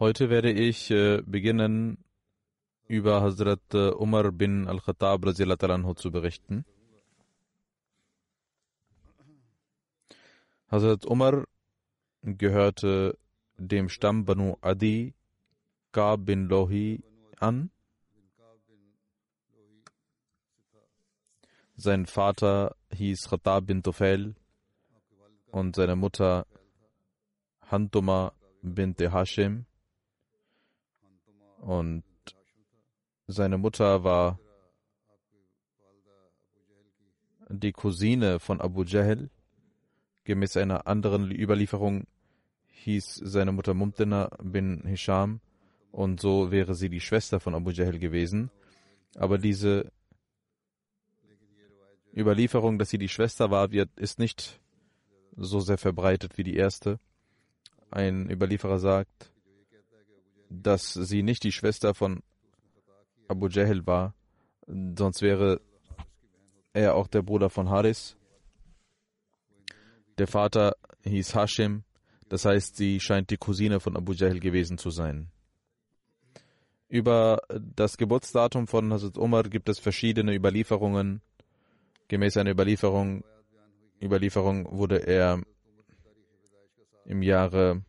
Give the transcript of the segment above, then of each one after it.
Heute werde ich äh, beginnen, über Hazrat äh, Umar bin al-Khattab zu berichten. Hazrat Umar gehörte dem Stamm Banu Adi Ka'b bin Lohi an. Sein Vater hieß Khattab bin Tufail und seine Mutter Hantuma bint Hashim und seine Mutter war die Cousine von Abu Jahl. Gemäß einer anderen Überlieferung hieß seine Mutter Mumtina bin Hisham und so wäre sie die Schwester von Abu Jahl gewesen. Aber diese Überlieferung, dass sie die Schwester war, wird, ist nicht so sehr verbreitet wie die erste. Ein Überlieferer sagt, dass sie nicht die Schwester von Abu Jahl war, sonst wäre er auch der Bruder von Haris. Der Vater hieß Hashim, das heißt, sie scheint die Cousine von Abu Jahl gewesen zu sein. Über das Geburtsdatum von Hazrat Umar gibt es verschiedene Überlieferungen. Gemäß einer Überlieferung, Überlieferung wurde er im Jahre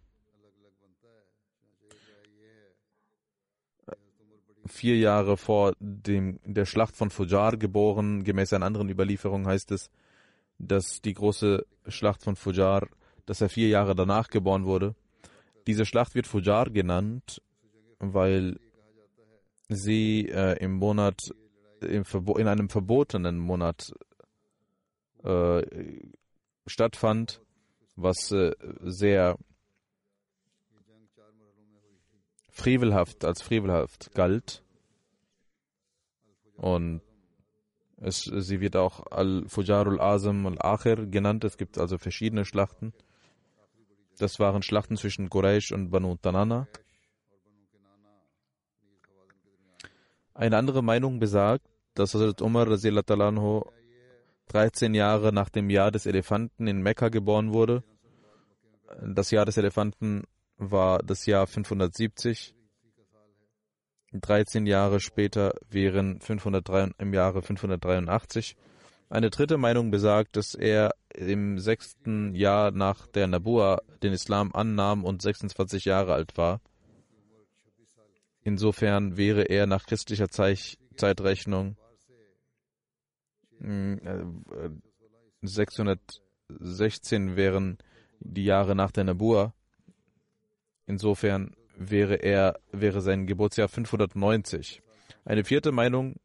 vier Jahre vor dem, der Schlacht von Fujar geboren. Gemäß einer anderen Überlieferung heißt es, dass die große Schlacht von Fujar, dass er vier Jahre danach geboren wurde. Diese Schlacht wird Fujar genannt, weil sie äh, im Monat, im in einem verbotenen Monat äh, stattfand, was äh, sehr frevelhaft, als frevelhaft galt. Und es, sie wird auch Al-Fujarul Azam al-Akhir genannt. Es gibt also verschiedene Schlachten. Das waren Schlachten zwischen Quraysh und Banu Tanana. Eine andere Meinung besagt, dass Hazrat Umar 13 Jahre nach dem Jahr des Elefanten in Mekka geboren wurde. Das Jahr des Elefanten war das Jahr 570. 13 Jahre später wären 503, im Jahre 583. Eine dritte Meinung besagt, dass er im sechsten Jahr nach der Nabua den Islam annahm und 26 Jahre alt war. Insofern wäre er nach christlicher Zeitrechnung 616 hm, äh, wären die Jahre nach der Nabua. Insofern wäre er, wäre sein Geburtsjahr 590. Eine vierte Meinung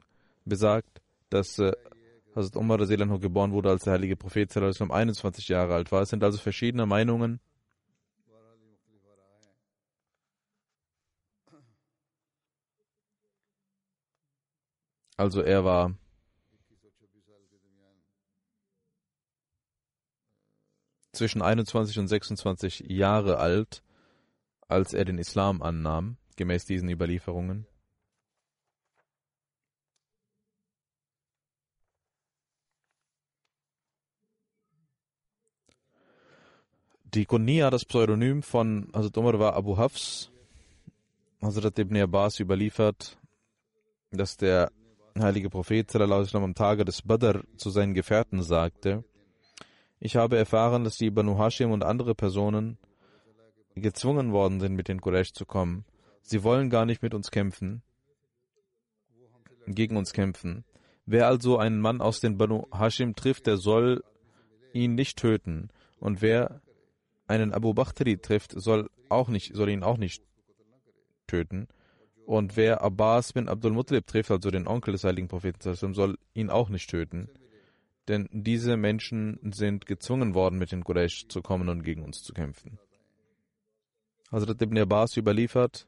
besagt, dass äh, Hazrat Umar Seelanho geboren wurde, als der heilige Prophet um 21 Jahre alt war. Es sind also verschiedene Meinungen. Also er war zwischen 21 und 26 Jahre alt, als er den Islam annahm, gemäß diesen Überlieferungen? Die Kunia, das Pseudonym von Hazrat Umar, war Abu Hafs. Hazrat ibn Abbas überliefert, dass der heilige Prophet am Tage des Badr zu seinen Gefährten sagte, ich habe erfahren, dass die Banu Hashim und andere Personen gezwungen worden sind, mit den Quraysh zu kommen. Sie wollen gar nicht mit uns kämpfen, gegen uns kämpfen. Wer also einen Mann aus den Banu Hashim trifft, der soll ihn nicht töten. Und wer einen Abu Bakhtari trifft, soll, auch nicht, soll ihn auch nicht töten. Und wer Abbas bin Abdul Muttalib trifft, also den Onkel des heiligen Propheten, soll ihn auch nicht töten. Denn diese Menschen sind gezwungen worden, mit den Quraysh zu kommen und gegen uns zu kämpfen. Hazrat ibn Abbas überliefert,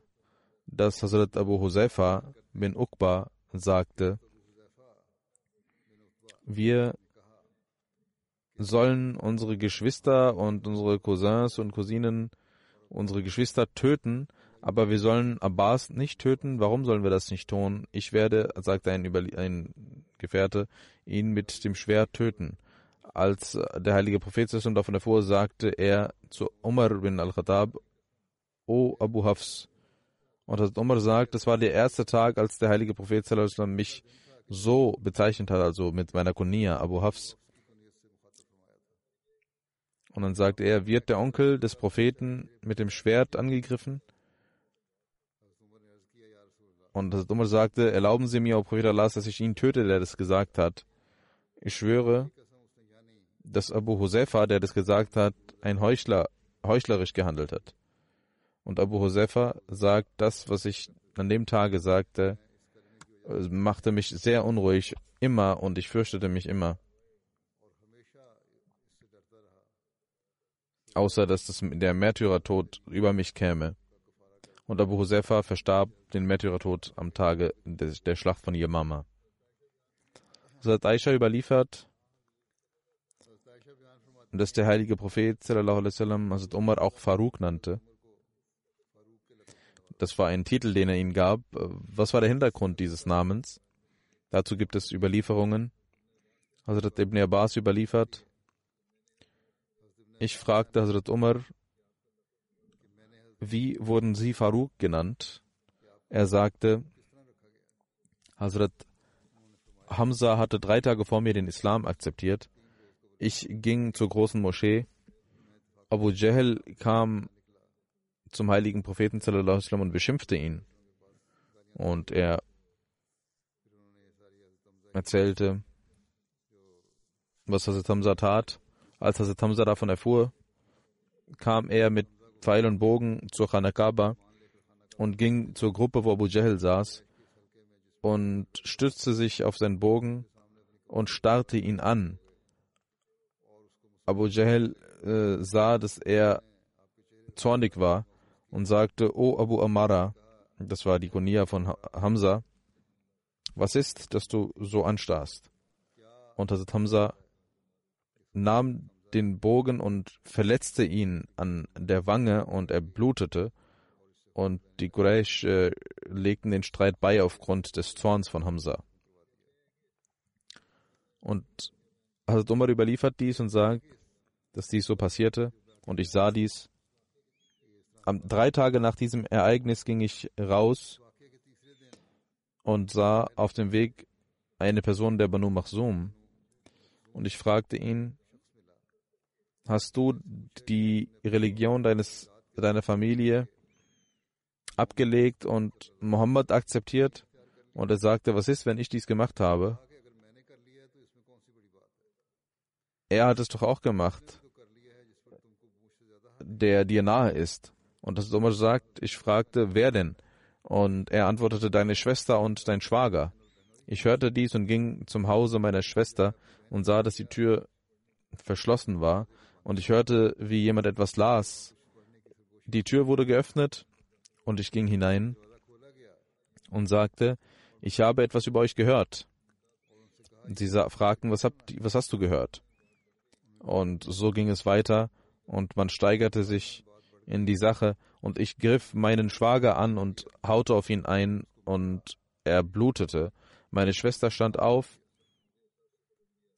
dass Hazrat Abu Huzaifa bin Uqba sagte, wir sollen unsere Geschwister und unsere Cousins und Cousinen, unsere Geschwister töten, aber wir sollen Abbas nicht töten. Warum sollen wir das nicht tun? Ich werde, sagte ein, Überlie ein Gefährte, ihn mit dem Schwert töten. Als der heilige Prophet davon erfuhr, sagte er zu Umar bin al-Khattab, O Abu Hafs. Und Hazrat Umar sagt, das war der erste Tag, als der heilige Prophet mich so bezeichnet hat, also mit meiner Kunia, Abu Hafs. Und dann sagt er, wird der Onkel des Propheten mit dem Schwert angegriffen? Und Hazrat Umar sagte, erlauben Sie mir, O Prophet Allah, dass ich ihn töte, der das gesagt hat. Ich schwöre, dass Abu Huzaifa, der das gesagt hat, ein Heuchler, heuchlerisch gehandelt hat. Und Abu Huzaifa sagt, das, was ich an dem Tage sagte, machte mich sehr unruhig, immer, und ich fürchtete mich immer. Außer, dass das, der Märtyrertod über mich käme und Abu Huzaifa verstarb den Märtyrertod am Tage der Schlacht von Yamama. Hazrat Aisha überliefert, dass der heilige Prophet sallam, Hazrat Umar auch Farouk nannte. Das war ein Titel, den er ihm gab. Was war der Hintergrund dieses Namens? Dazu gibt es Überlieferungen. Hazrat Ibn Abbas überliefert. Ich fragte Hazrat Umar, wie wurden Sie Farouk genannt? Er sagte, Hazrat Hamza hatte drei Tage vor mir den Islam akzeptiert. Ich ging zur großen Moschee. Abu Jahl kam zum heiligen Propheten und beschimpfte ihn. Und er erzählte, was Hazrat Hamza tat. Als Hazrat Hamza davon erfuhr, kam er mit Pfeil und Bogen zur Khanakaba und ging zur Gruppe, wo Abu Jahl saß und stützte sich auf seinen Bogen und starrte ihn an. Abu Jahl äh, sah, dass er zornig war und sagte, O Abu Amara, das war die Kunia von Hamza, was ist, dass du so anstarrst? Und Hazrat Hamza nahm den Bogen und verletzte ihn an der Wange und er blutete. Und die Quraysh äh, legten den Streit bei aufgrund des Zorns von Hamza. Und Hazrat Umar überliefert dies und sagt, dass dies so passierte. Und ich sah dies. Drei Tage nach diesem Ereignis ging ich raus und sah auf dem Weg eine Person der Banu Machsum. Und ich fragte ihn, hast du die Religion deines, deiner Familie abgelegt und Mohammed akzeptiert? Und er sagte, was ist, wenn ich dies gemacht habe? Er hat es doch auch gemacht, der dir nahe ist. Und das Umar sagt, ich fragte, wer denn? Und er antwortete, deine Schwester und dein Schwager. Ich hörte dies und ging zum Hause meiner Schwester und sah, dass die Tür verschlossen war und ich hörte, wie jemand etwas las. Die Tür wurde geöffnet und ich ging hinein und sagte, ich habe etwas über euch gehört. Und sie fragten, was, habt, was hast du gehört? Und so ging es weiter und man steigerte sich in die Sache und ich griff meinen Schwager an und haute auf ihn ein und er blutete. Meine Schwester stand auf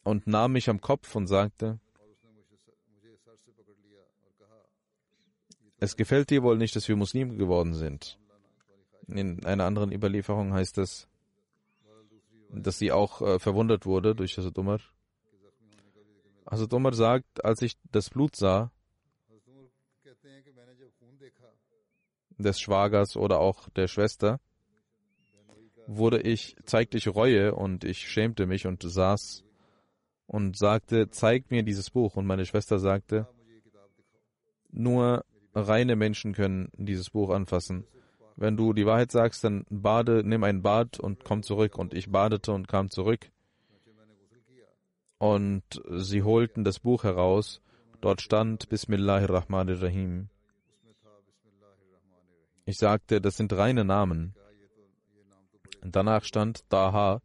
und nahm mich am Kopf und sagte, es gefällt dir wohl nicht, dass wir Muslime geworden sind. In einer anderen Überlieferung heißt es, dass sie auch äh, verwundert wurde durch Hazrat Umar. Hazrat Umar sagt, als ich das Blut sah, des Schwagers oder auch der Schwester, wurde ich, zeigte ich Reue und ich schämte mich und saß und sagte, zeig mir dieses Buch. Und meine Schwester sagte, nur reine Menschen können dieses Buch anfassen. Wenn du die Wahrheit sagst, dann bade, nimm ein Bad und komm zurück. Und ich badete und kam zurück. Und sie holten das Buch heraus. Dort stand Bismillahirrahmanirrahim. Ich sagte, das sind reine Namen. Danach stand Taha,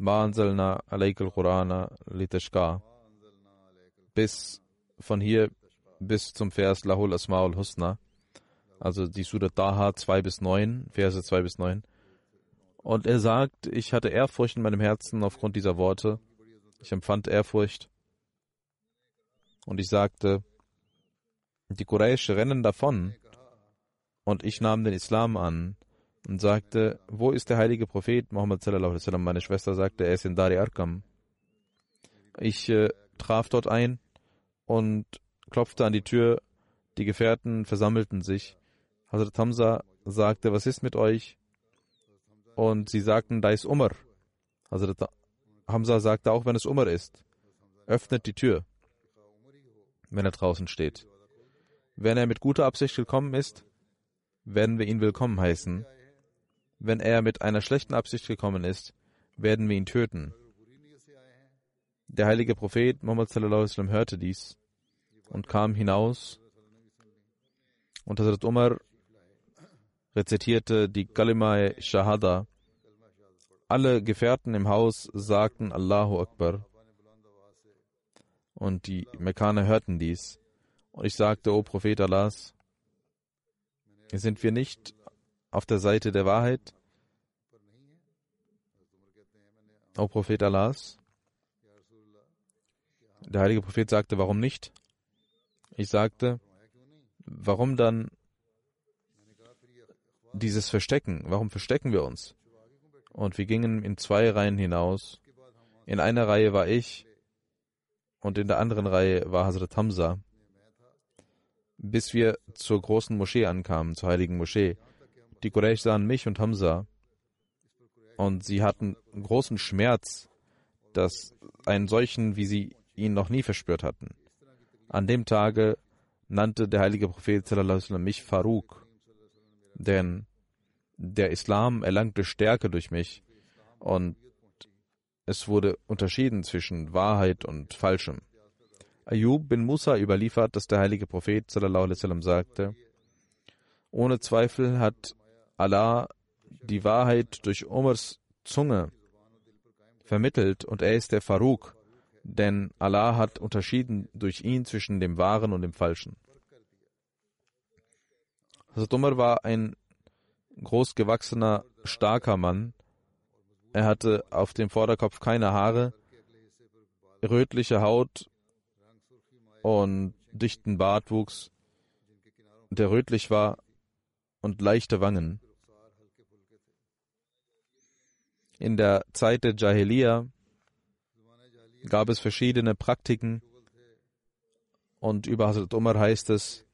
Ma'anzalna alaykal Qurana litashka. Bis von hier bis zum Vers Lahul Asma'ul Husna, also die Surah Taha 2 bis 9, Verse 2 bis 9. Und er sagt, ich hatte Ehrfurcht in meinem Herzen aufgrund dieser Worte. Ich empfand Ehrfurcht. Und ich sagte, die Quraysh rennen davon. Und ich nahm den Islam an und sagte, wo ist der heilige Prophet Muhammad sallallahu alaihi wasallam? Meine Schwester sagte, er ist in Dari Arkam. Ich äh, traf dort ein und klopfte an die Tür, die Gefährten versammelten sich. Hazrat Hamza sagte, was ist mit euch? Und sie sagten, da ist Umar. Hazrat Hamza sagte, auch wenn es Umar ist, öffnet die Tür, wenn er draußen steht. Wenn er mit guter Absicht gekommen ist, werden wir ihn willkommen heißen. Wenn er mit einer schlechten Absicht gekommen ist, werden wir ihn töten. Der heilige Prophet Muhammad wasallam hörte dies und kam hinaus und Hazrat Umar rezitierte die Kalimai Shahada. Alle Gefährten im Haus sagten Allahu Akbar. Und die Mekkaner hörten dies. Und ich sagte, O Prophet Allahs, sind wir nicht auf der Seite der Wahrheit? O Prophet Allahs? Der heilige Prophet sagte, warum nicht? Ich sagte, warum dann dieses Verstecken? Warum verstecken wir uns? Und wir gingen in zwei Reihen hinaus. In einer Reihe war ich und in der anderen Reihe war Hazrat Hamza. Bis wir zur großen Moschee ankamen, zur heiligen Moschee. Die Quraysh sahen mich und Hamza und sie hatten großen Schmerz, dass einen solchen, wie sie ihn noch nie verspürt hatten. An dem Tage nannte der heilige Prophet mich Farouk, denn der Islam erlangte Stärke durch mich und es wurde unterschieden zwischen Wahrheit und Falschem. Ayub bin Musa überliefert, dass der heilige Prophet sallam, sagte, ohne Zweifel hat Allah die Wahrheit durch Umars Zunge vermittelt und er ist der Farouk, denn Allah hat unterschieden durch ihn zwischen dem Wahren und dem Falschen. Hazrat Umar war ein großgewachsener, starker Mann. Er hatte auf dem Vorderkopf keine Haare, rötliche Haut und dichten Bartwuchs, der rötlich war und leichte Wangen. In der Zeit der Jahiliya gab es verschiedene Praktiken und über Hazrat Umar heißt es,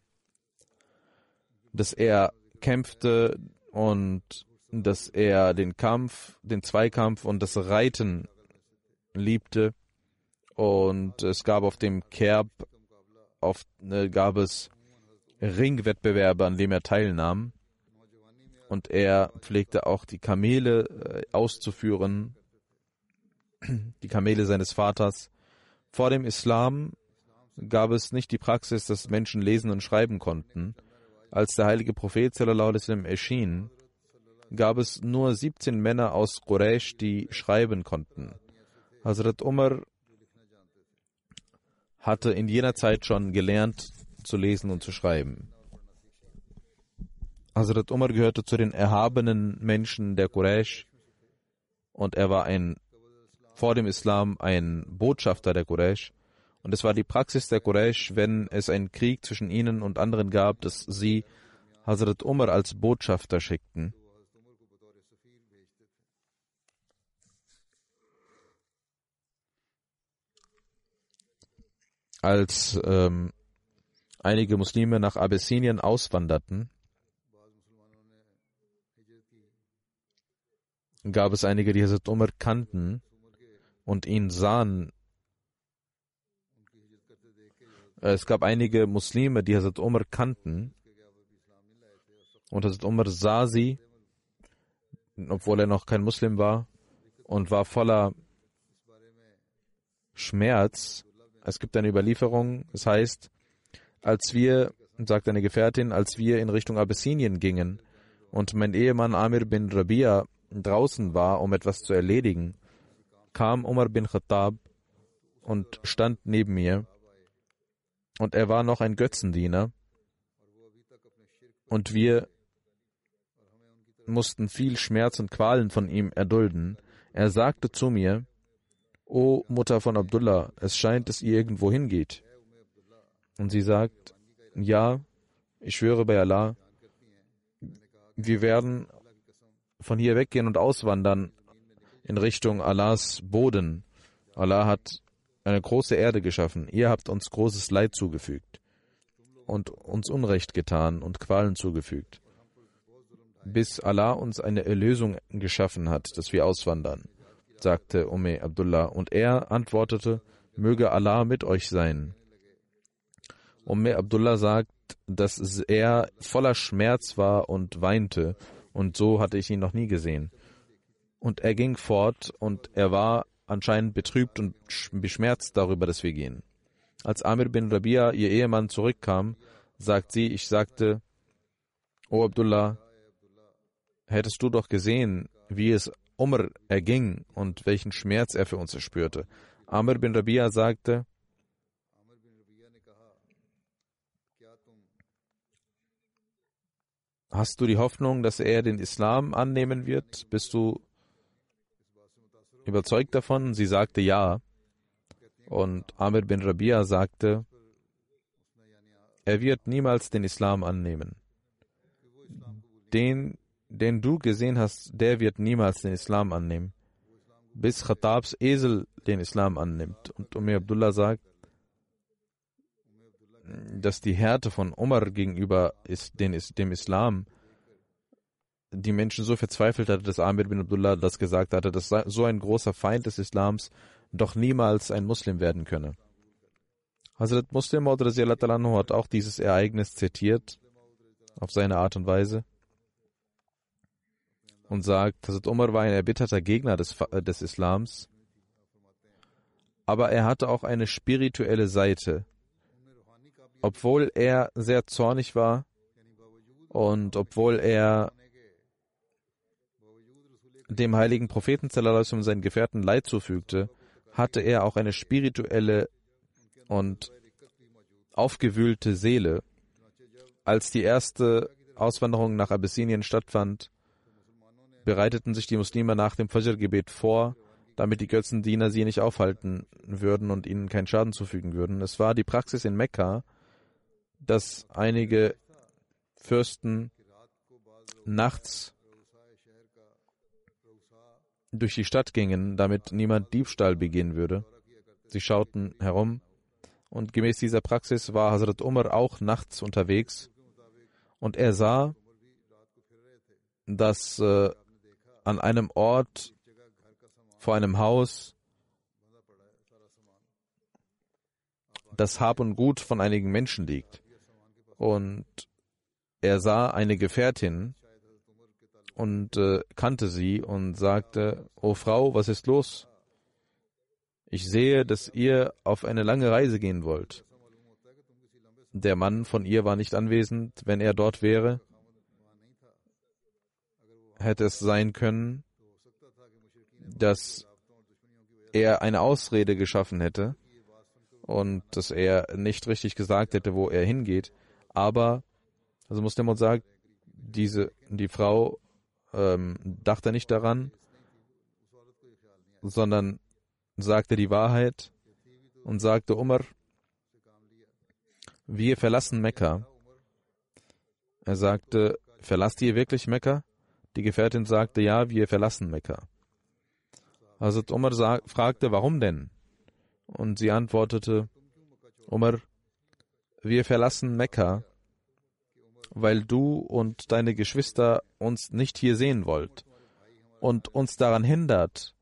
dass er kämpfte und dass er den Kampf, den Zweikampf und das Reiten liebte. Und es gab auf dem Kerb, auf, äh, gab es Ringwettbewerbe, an dem er teilnahm. Und er pflegte auch die Kamele äh, auszuführen die Kamele seines Vaters. Vor dem Islam gab es nicht die Praxis, dass Menschen lesen und schreiben konnten. Als der heilige Prophet sallam, erschien, gab es nur 17 Männer aus Quraysh, die schreiben konnten. Hazrat Umar hatte in jener Zeit schon gelernt zu lesen und zu schreiben. Hazrat Umar gehörte zu den erhabenen Menschen der Quraysh und er war ein vor dem Islam ein Botschafter der Quraysh Und es war die Praxis der Quraysh, wenn es einen Krieg zwischen ihnen und anderen gab, dass sie Hazrat Umar als Botschafter schickten. Als ähm, einige Muslime nach Abessinien auswanderten, gab es einige, die Hazrat Umar kannten und ihn sahen. Es gab einige Muslime, die Hazrat Umar kannten und Hazrat Umar sah sie, obwohl er noch kein Muslim war und war voller Schmerz. Es gibt eine Überlieferung, es heißt, als wir, sagt eine Gefährtin, als wir in Richtung Abessinien gingen und mein Ehemann Amir bin Rabia draußen war, um etwas zu erledigen, kam Umar bin Khattab und stand neben mir. Und er war noch ein Götzendiener. Und wir mussten viel Schmerz und Qualen von ihm erdulden. Er sagte zu mir, O Mutter von Abdullah, es scheint, dass ihr irgendwo hingeht. Und sie sagt, ja, ich schwöre bei Allah, wir werden von hier weggehen und auswandern in Richtung Allahs Boden. Allah hat eine große Erde geschaffen. Ihr habt uns großes Leid zugefügt und uns Unrecht getan und Qualen zugefügt, bis Allah uns eine Erlösung geschaffen hat, dass wir auswandern, sagte Ume Abdullah. Und er antwortete, möge Allah mit euch sein. Umme Abdullah sagt, dass er voller Schmerz war und weinte und so hatte ich ihn noch nie gesehen. Und er ging fort und er war anscheinend betrübt und beschmerzt darüber, dass wir gehen. Als Amir bin Rabia, ihr Ehemann, zurückkam, sagt sie, ich sagte, O Abdullah, hättest du doch gesehen, wie es Umar erging und welchen Schmerz er für uns erspürte. Amr bin Rabia sagte, Hast du die Hoffnung, dass er den Islam annehmen wird? Bist du überzeugt davon? Sie sagte ja. Und Amir bin Rabia sagte, er wird niemals den Islam annehmen. Den, den du gesehen hast, der wird niemals den Islam annehmen. Bis Khattabs Esel den Islam annimmt. Und Umar Abdullah sagt, dass die Härte von Umar gegenüber ist, den, dem Islam die Menschen so verzweifelt hatte, dass Amir bin Abdullah das gesagt hatte, dass so ein großer Feind des Islams doch niemals ein Muslim werden könne. Hazrat Muslim Maud hat auch dieses Ereignis zitiert, auf seine Art und Weise, und sagt, Hazrat Umar war ein erbitterter Gegner des, des Islams, aber er hatte auch eine spirituelle Seite, obwohl er sehr zornig war und obwohl er dem heiligen Propheten und seinen Gefährten Leid zufügte, hatte er auch eine spirituelle und aufgewühlte Seele. Als die erste Auswanderung nach Abyssinien stattfand, bereiteten sich die Muslime nach dem Fajr-Gebet vor, damit die Götzendiener sie nicht aufhalten würden und ihnen keinen Schaden zufügen würden. Es war die Praxis in Mekka, dass einige Fürsten nachts durch die Stadt gingen, damit niemand Diebstahl begehen würde. Sie schauten herum und gemäß dieser Praxis war Hazrat Umar auch nachts unterwegs und er sah, dass äh, an einem Ort vor einem Haus das Hab und Gut von einigen Menschen liegt. Und er sah eine Gefährtin, und äh, kannte sie und sagte, O Frau, was ist los? Ich sehe, dass ihr auf eine lange Reise gehen wollt. Der Mann von ihr war nicht anwesend. Wenn er dort wäre, hätte es sein können, dass er eine Ausrede geschaffen hätte und dass er nicht richtig gesagt hätte, wo er hingeht. Aber, also Muslim sagt, diese, die Frau ähm, dachte nicht daran, sondern sagte die Wahrheit und sagte Umar, wir verlassen Mekka. Er sagte, verlasst ihr wirklich Mekka? Die Gefährtin sagte, ja, wir verlassen Mekka. Hazrat Umar sag, fragte, warum denn? Und sie antwortete, Umar, wir verlassen Mekka, weil du und deine Geschwister uns nicht hier sehen wollt und uns daran hindert,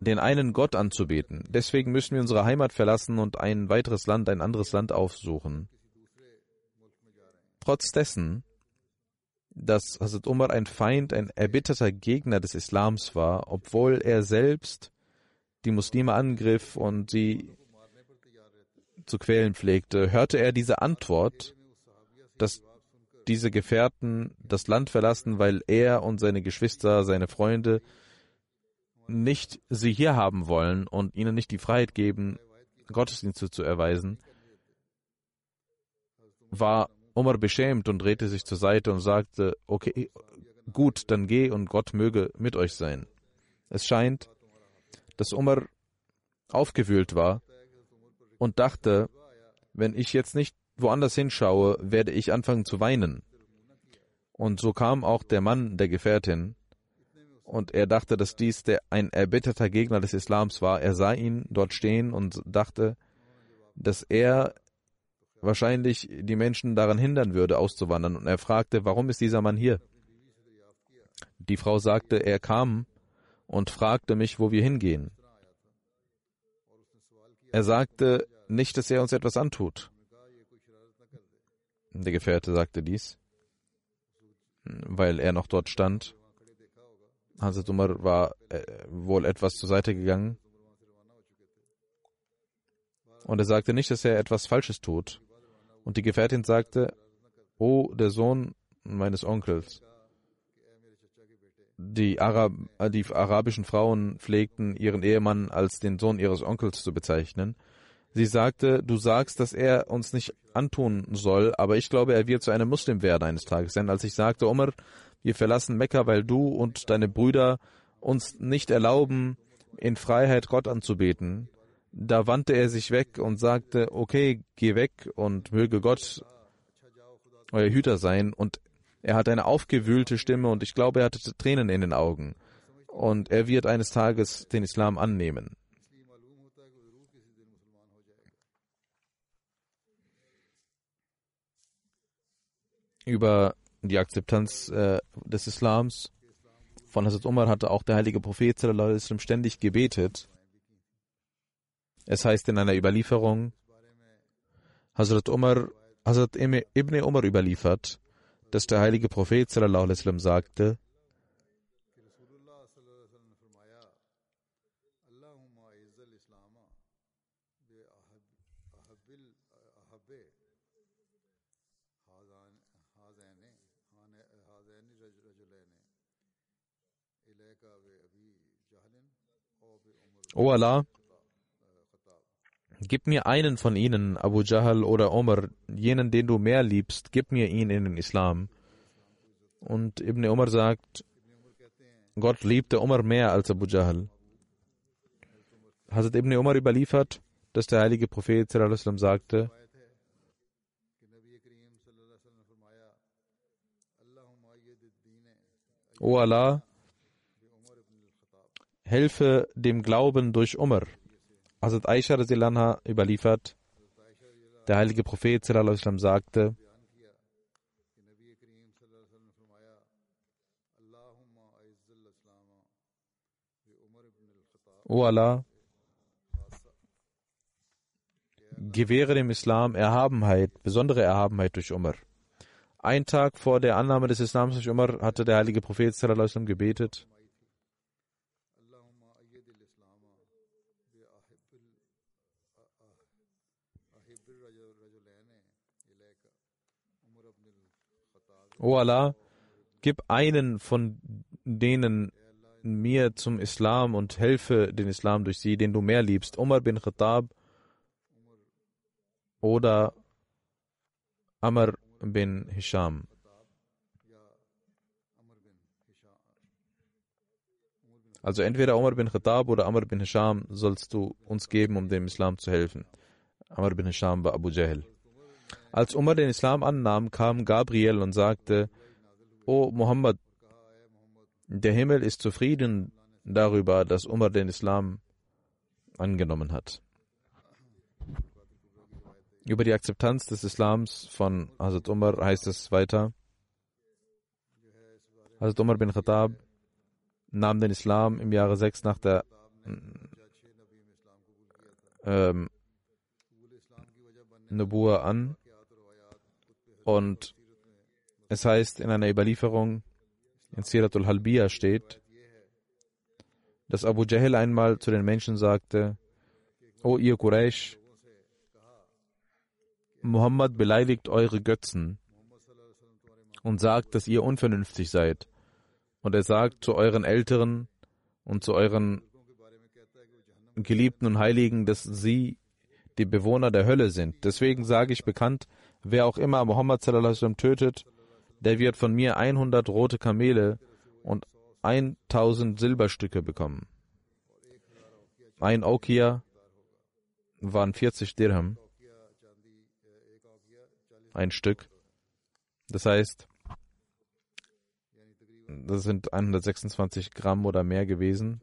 den einen Gott anzubeten. Deswegen müssen wir unsere Heimat verlassen und ein weiteres Land, ein anderes Land aufsuchen. Trotz dessen, dass Hazrat Umar ein Feind, ein erbitterter Gegner des Islams war, obwohl er selbst die Muslime angriff und sie zu quälen pflegte, hörte er diese Antwort, dass diese Gefährten das Land verlassen, weil er und seine Geschwister, seine Freunde nicht sie hier haben wollen und ihnen nicht die Freiheit geben, Gottesdienste zu erweisen, war Umar beschämt und drehte sich zur Seite und sagte, okay, gut, dann geh und Gott möge mit euch sein. Es scheint, dass Umar aufgewühlt war und dachte, wenn ich jetzt nicht woanders hinschaue, werde ich anfangen zu weinen. Und so kam auch der Mann der Gefährtin, und er dachte, dass dies der, ein erbitterter Gegner des Islams war. Er sah ihn dort stehen und dachte, dass er wahrscheinlich die Menschen daran hindern würde, auszuwandern. Und er fragte, warum ist dieser Mann hier? Die Frau sagte, er kam und fragte mich, wo wir hingehen. Er sagte nicht, dass er uns etwas antut. Der Gefährte sagte dies, weil er noch dort stand. Hazrat Umar war äh, wohl etwas zur Seite gegangen. Und er sagte nicht, dass er etwas Falsches tut. Und die Gefährtin sagte, O der Sohn meines Onkels. Die, Arab, äh, die arabischen Frauen pflegten ihren Ehemann als den Sohn ihres Onkels zu bezeichnen. Sie sagte, du sagst, dass er uns nicht antun soll, aber ich glaube, er wird zu einem Muslim werden eines Tages. Denn als ich sagte, Umar, wir verlassen Mekka, weil du und deine Brüder uns nicht erlauben, in Freiheit Gott anzubeten. Da wandte er sich weg und sagte, okay, geh weg und möge Gott euer Hüter sein. Und er hat eine aufgewühlte Stimme und ich glaube, er hatte Tränen in den Augen. Und er wird eines Tages den Islam annehmen. Über die Akzeptanz äh, des Islams von Hazrat Umar hatte auch der heilige Prophet ständig gebetet. Es heißt in einer Überlieferung, Hazrat Umar, Hazrat Ibn Umar überliefert, dass der heilige Prophet sagte, O Allah, gib mir einen von ihnen, Abu Jahl oder Omar, jenen, den du mehr liebst, gib mir ihn in den Islam. Und Ibn Umar sagt, Gott liebte Umar mehr als Abu Jahl. Hazrat Ibn Umar überliefert, dass der heilige Prophet sagte, O Allah, helfe dem Glauben durch Umar. Hazrat Aisha Rasilanha überliefert, der heilige Prophet sallam, sagte, O Allah, gewähre dem Islam Erhabenheit, besondere Erhabenheit durch Umar. Ein Tag vor der Annahme des Islams durch Umar hatte der heilige Prophet gebetet, O Allah, gib einen von denen mir zum Islam und helfe den Islam durch sie, den du mehr liebst. Umar bin Khattab oder Amr bin Hisham. Also entweder Umar bin Khattab oder Amr bin Hisham sollst du uns geben, um dem Islam zu helfen. Amr bin Hisham war Abu Jahl. Als Umar den Islam annahm, kam Gabriel und sagte, O Muhammad, der Himmel ist zufrieden darüber, dass Umar den Islam angenommen hat. Über die Akzeptanz des Islams von Hazrat Umar heißt es weiter. Hazrat Umar bin Khattab nahm den Islam im Jahre 6 nach der ähm, Nubuwa an und es heißt in einer Überlieferung, in Siratul Halbiya steht, dass Abu Jahl einmal zu den Menschen sagte, O ihr Quraysh, Muhammad beleidigt eure Götzen und sagt, dass ihr unvernünftig seid. Und er sagt zu euren Älteren und zu euren Geliebten und Heiligen, dass sie die Bewohner der Hölle sind. Deswegen sage ich bekannt, wer auch immer Muhammad tötet, der wird von mir 100 rote Kamele und 1000 Silberstücke bekommen. Ein Okia waren 40 Dirham, ein Stück. Das heißt, das sind 126 Gramm oder mehr gewesen.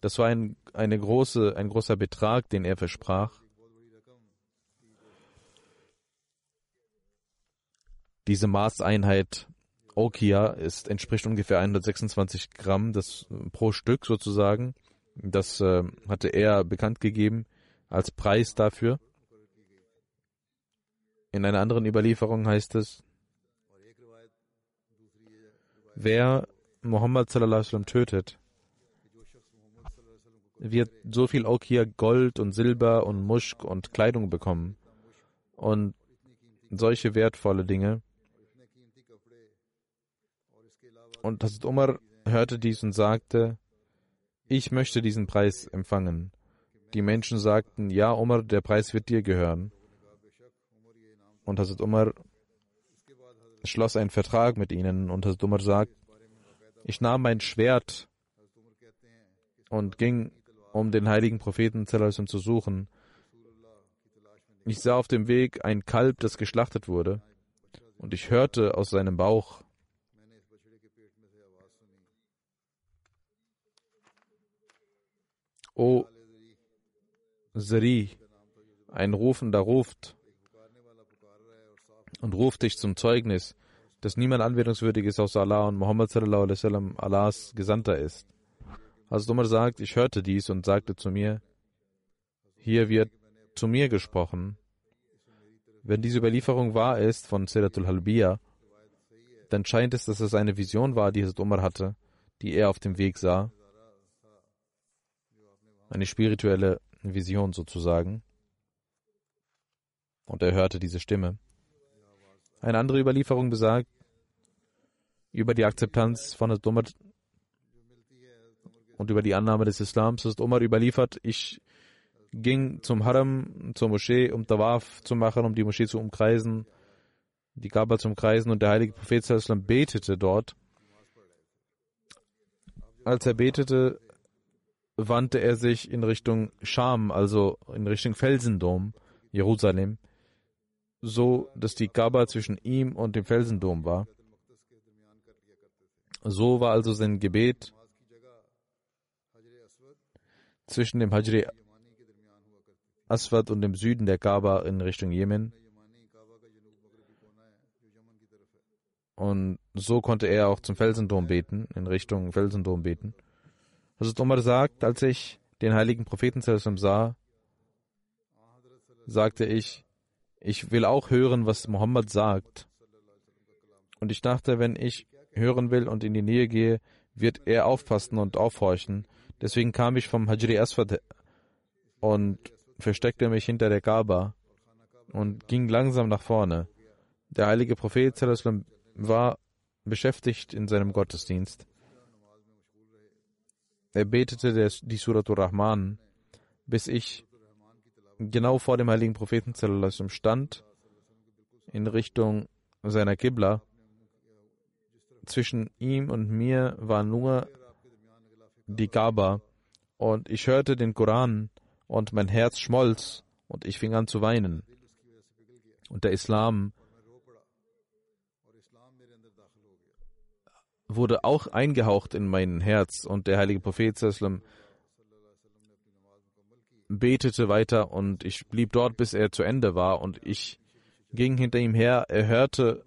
Das war ein, eine große, ein großer Betrag, den er versprach. Diese Maßeinheit Okia ist, entspricht ungefähr 126 Gramm das, pro Stück sozusagen. Das äh, hatte er bekannt gegeben als Preis dafür. In einer anderen Überlieferung heißt es, wer Muhammad sallam, tötet, wird so viel Okia Gold und Silber und Muschk und Kleidung bekommen und solche wertvolle Dinge. Und Hazrat Umar hörte dies und sagte, ich möchte diesen Preis empfangen. Die Menschen sagten, ja, Umar, der Preis wird dir gehören. Und Hazrat Umar schloss einen Vertrag mit ihnen und Hazrat Umar sagt, ich nahm mein Schwert und ging, um den heiligen Propheten zu suchen. Ich sah auf dem Weg ein Kalb, das geschlachtet wurde, und ich hörte aus seinem Bauch, O Seri, ein Rufender ruft und ruft dich zum Zeugnis, dass niemand anwendungswürdig ist außer Allah und Muhammad Allahs Gesandter ist. Hazrat Umar sagt, ich hörte dies und sagte zu mir, hier wird zu mir gesprochen. Wenn diese Überlieferung wahr ist von Siratul Halbiya, dann scheint es, dass es eine Vision war, die Hazrat Umar hatte, die er auf dem Weg sah eine spirituelle Vision sozusagen. Und er hörte diese Stimme. Eine andere Überlieferung besagt, über die Akzeptanz von Hazrat Umar und über die Annahme des Islams ist Umar überliefert, ich ging zum Haram, zur Moschee, um Tawaf zu machen, um die Moschee zu umkreisen, die Kaaba zu umkreisen und der heilige Prophet betete dort. Als er betete, wandte er sich in Richtung Scham, also in Richtung Felsendom, Jerusalem, so dass die Kaaba zwischen ihm und dem Felsendom war. So war also sein Gebet zwischen dem Hajri Aswad und dem Süden der Kaaba in Richtung Jemen. Und so konnte er auch zum Felsendom beten, in Richtung Felsendom beten. Hazrat Umar sagt, als ich den heiligen Propheten sah, sagte ich, ich will auch hören, was Mohammed sagt. Und ich dachte, wenn ich hören will und in die Nähe gehe, wird er aufpassen und aufhorchen. Deswegen kam ich vom Hajri Aswad und versteckte mich hinter der Kaaba und ging langsam nach vorne. Der heilige Prophet war beschäftigt in seinem Gottesdienst. Er betete die Suratul Rahman, bis ich genau vor dem heiligen Propheten stand, in Richtung seiner Qibla. Zwischen ihm und mir war nur die Kaaba und ich hörte den Koran und mein Herz schmolz und ich fing an zu weinen. Und der Islam wurde auch eingehaucht in mein Herz und der heilige Prophet Islam betete weiter und ich blieb dort, bis er zu Ende war und ich ging hinter ihm her. Er hörte,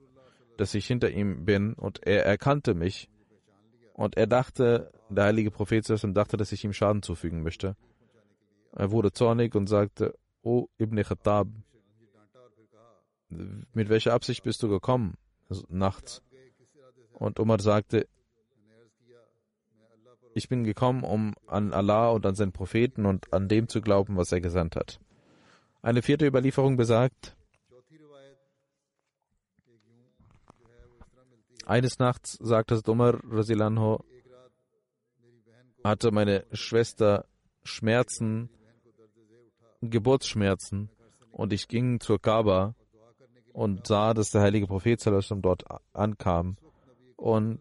dass ich hinter ihm bin und er erkannte mich und er dachte, der heilige Prophet dachte, dass ich ihm Schaden zufügen möchte. Er wurde zornig und sagte, O Ibn Khattab, mit welcher Absicht bist du gekommen nachts? Und Umar sagte, ich bin gekommen, um an Allah und an seinen Propheten und an dem zu glauben, was er gesandt hat. Eine vierte Überlieferung besagt, eines Nachts sagte Umar Rasilanho, hatte meine Schwester Schmerzen, Geburtsschmerzen und ich ging zur Kaaba und sah, dass der heilige Prophet dort ankam und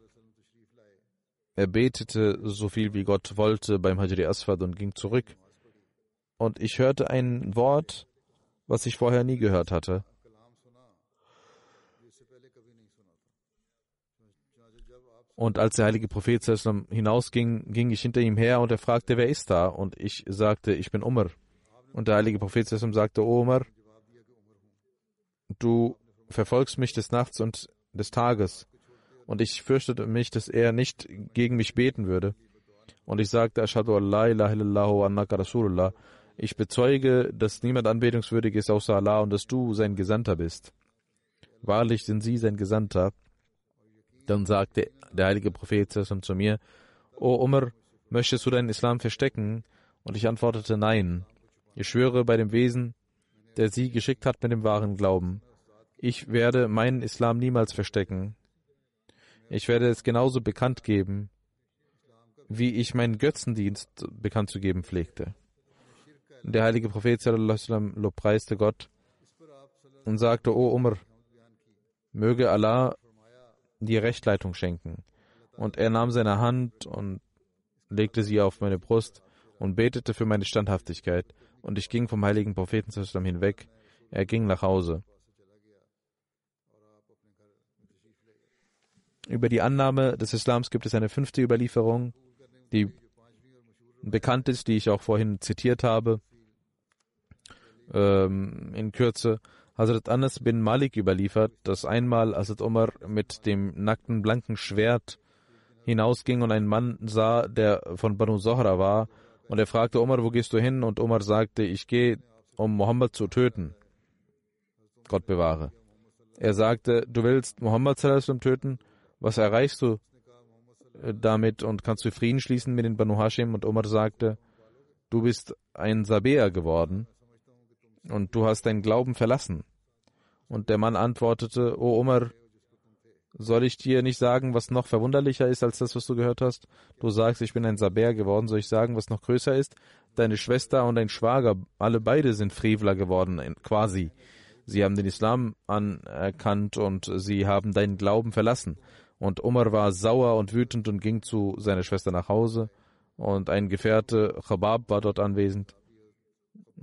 er betete so viel wie Gott wollte beim Hajri Aswad und ging zurück. Und ich hörte ein Wort, was ich vorher nie gehört hatte. Und als der heilige Prophet hinausging, ging ich hinter ihm her und er fragte, wer ist da? Und ich sagte, ich bin Umar. Und der heilige Prophet sagte, O Umar, du verfolgst mich des Nachts und des Tages und ich fürchtete mich, dass er nicht gegen mich beten würde. Und ich sagte, Ashadu Allah ilaha illallah Rasulullah. Ich bezeuge, dass niemand anbetungswürdig ist außer Allah und dass du sein Gesandter bist. Wahrlich sind sie sein Gesandter. Dann sagte der heilige Prophet zu mir, O Umar, möchtest du deinen Islam verstecken? Und ich antwortete, nein. Ich schwöre bei dem Wesen, der sie geschickt hat mit dem wahren Glauben. Ich werde meinen Islam niemals verstecken. Ich werde es genauso bekannt geben, wie ich meinen Götzendienst bekannt zu geben pflegte. Der heilige Prophet lobpreiste Gott und sagte, O Umar, möge Allah dir Rechtleitung schenken. Und er nahm seine Hand und legte sie auf meine Brust und betete für meine Standhaftigkeit. Und ich ging vom heiligen Propheten hinweg. Er ging nach Hause. Über die Annahme des Islams gibt es eine fünfte Überlieferung, die bekannt ist, die ich auch vorhin zitiert habe. Ähm, in Kürze. Hazrat Anas bin Malik überliefert, dass einmal Hazrat Umar mit dem nackten blanken Schwert hinausging und ein Mann sah, der von Banu Zohra war, und er fragte Umar, wo gehst du hin? Und Umar sagte, ich gehe, um Mohammed zu töten. Gott bewahre. Er sagte, du willst Mohammed töten? Was erreichst du äh, damit und kannst du Frieden schließen mit den Banu Hashim? Und Omar sagte, du bist ein Sabäer geworden und du hast deinen Glauben verlassen. Und der Mann antwortete, O Omar, soll ich dir nicht sagen, was noch verwunderlicher ist als das, was du gehört hast? Du sagst, ich bin ein Sabär geworden. Soll ich sagen, was noch größer ist? Deine Schwester und dein Schwager, alle beide sind Frevler geworden, quasi. Sie haben den Islam anerkannt und sie haben deinen Glauben verlassen. Und Umar war sauer und wütend und ging zu seiner Schwester nach Hause. Und ein Gefährte, Chabab, war dort anwesend.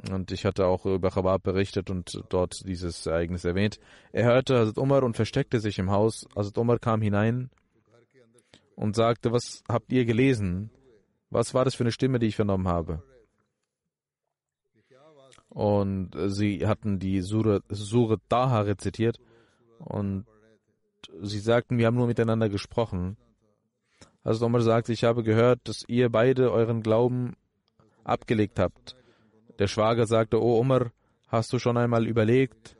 Und ich hatte auch über Chabab berichtet und dort dieses Ereignis erwähnt. Er hörte Hazrat Umar und versteckte sich im Haus. Hazrat Umar kam hinein und sagte, was habt ihr gelesen? Was war das für eine Stimme, die ich vernommen habe? Und sie hatten die Surah, Surah Taha rezitiert und sie sagten, wir haben nur miteinander gesprochen. Also Omar sagt, ich habe gehört, dass ihr beide euren Glauben abgelegt habt. Der Schwager sagte, oh Omar, hast du schon einmal überlegt,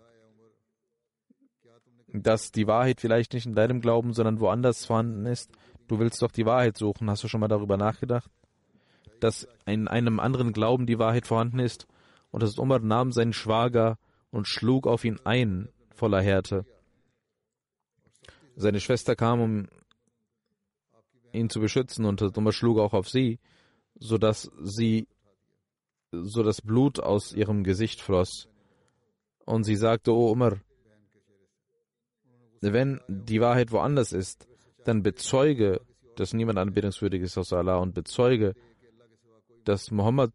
dass die Wahrheit vielleicht nicht in deinem Glauben, sondern woanders vorhanden ist? Du willst doch die Wahrheit suchen. Hast du schon mal darüber nachgedacht, dass in einem anderen Glauben die Wahrheit vorhanden ist? Und das Omar nahm seinen Schwager und schlug auf ihn ein, voller Härte. Seine Schwester kam, um ihn zu beschützen und Umar schlug auch auf sie, sodass sie, so das Blut aus ihrem Gesicht floss. Und sie sagte, O Umar, wenn die Wahrheit woanders ist, dann bezeuge, dass niemand anbetungswürdig ist außer Allah und bezeuge, dass Muhammad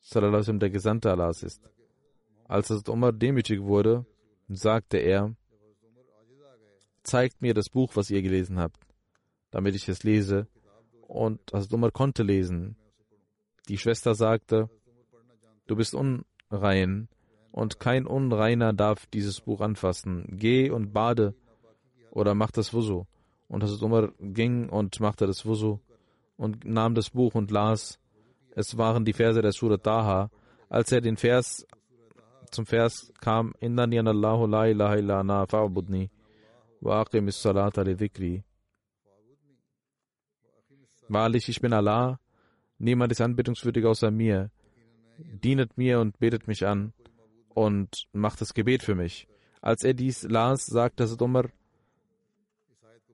sallam, der Gesandte Allahs ist. Als Hazrat Umar demütig wurde, sagte er, zeigt mir das Buch, was ihr gelesen habt, damit ich es lese. Und Hazrat Umar konnte lesen. Die Schwester sagte, du bist unrein und kein Unreiner darf dieses Buch anfassen. Geh und bade oder mach das Wusu. Und Hazrat Umar ging und machte das Wusu und nahm das Buch und las. Es waren die Verse der Surah Taha. Als er den Vers zum Vers kam, Innani an Allahu la ilaha illa ana fa'budni wa aqimis salata li dhikri. Wahrlich, ich bin Allah, niemand ist anbetungswürdig außer mir. Dienet mir und betet mich an und macht das Gebet für mich. Als er dies las, sagte Hazrat Umar,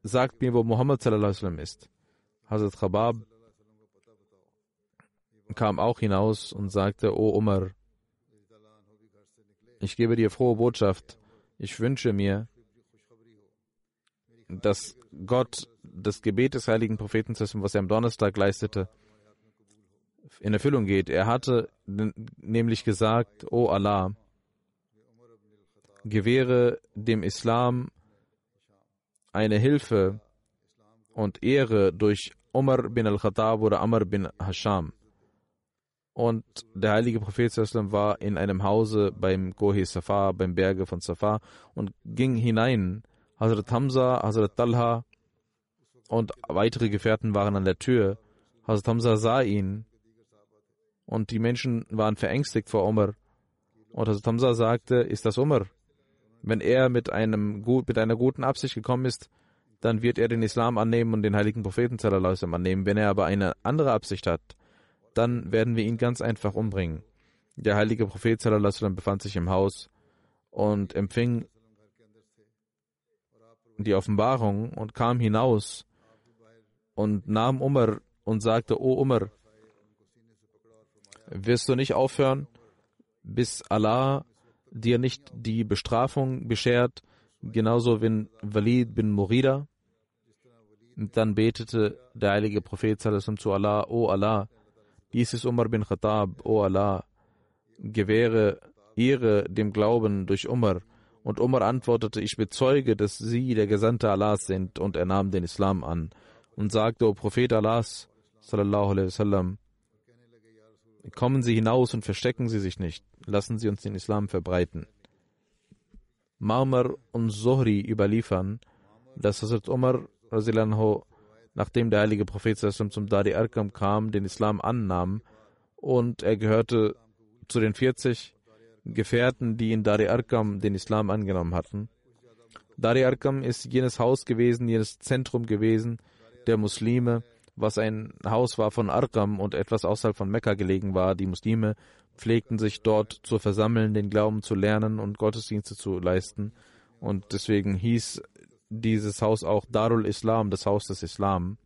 sagt mir, wo Muhammad ist. Hazrat Khabab kam auch hinaus und sagte, O Umar, ich gebe dir frohe Botschaft. Ich wünsche mir, dass Gott das Gebet des heiligen Propheten, was er am Donnerstag leistete, in Erfüllung geht. Er hatte nämlich gesagt, O Allah, gewähre dem Islam eine Hilfe und Ehre durch Umar bin al-Khattab oder Amr bin Hasham. Und der heilige Prophet war in einem Hause beim Gohi Safa, beim Berge von Safa und ging hinein. Hazrat Hamza, Hazrat Talha und weitere Gefährten waren an der Tür. Hazrat Hamza sah ihn und die Menschen waren verängstigt vor Umar. Und Hazrat Hamza sagte, ist das Umar? Wenn er mit, einem, mit einer guten Absicht gekommen ist, dann wird er den Islam annehmen und den heiligen Propheten annehmen. Wenn er aber eine andere Absicht hat, dann werden wir ihn ganz einfach umbringen. Der heilige Prophet befand sich im Haus und empfing die Offenbarung und kam hinaus und nahm Umar und sagte, O Umar, wirst du nicht aufhören, bis Allah dir nicht die Bestrafung beschert, genauso wie Walid bin Murida? Dann betete der heilige Prophet zu Allah, O Allah, dies ist Umar bin Khattab, O Allah, gewähre Ehre dem Glauben durch Umar. Und Umar antwortete, ich bezeuge, dass Sie der Gesandte Allahs sind, und er nahm den Islam an und sagte, O Prophet Allahs, sallallahu alaihi wasallam, kommen Sie hinaus und verstecken Sie sich nicht, lassen Sie uns den Islam verbreiten. Marmar und Zohri überliefern, dass Hazrat Umar nachdem der heilige Prophet zum Dari Arkam kam, den Islam annahm und er gehörte zu den 40 Gefährten, die in Dari Arkam den Islam angenommen hatten. Dari Arkam ist jenes Haus gewesen, jenes Zentrum gewesen der Muslime, was ein Haus war von Arkam und etwas außerhalb von Mekka gelegen war. Die Muslime pflegten sich dort zu versammeln, den Glauben zu lernen und Gottesdienste zu leisten. Und deswegen hieß dieses Haus auch Darul Islam, das Haus des Islam.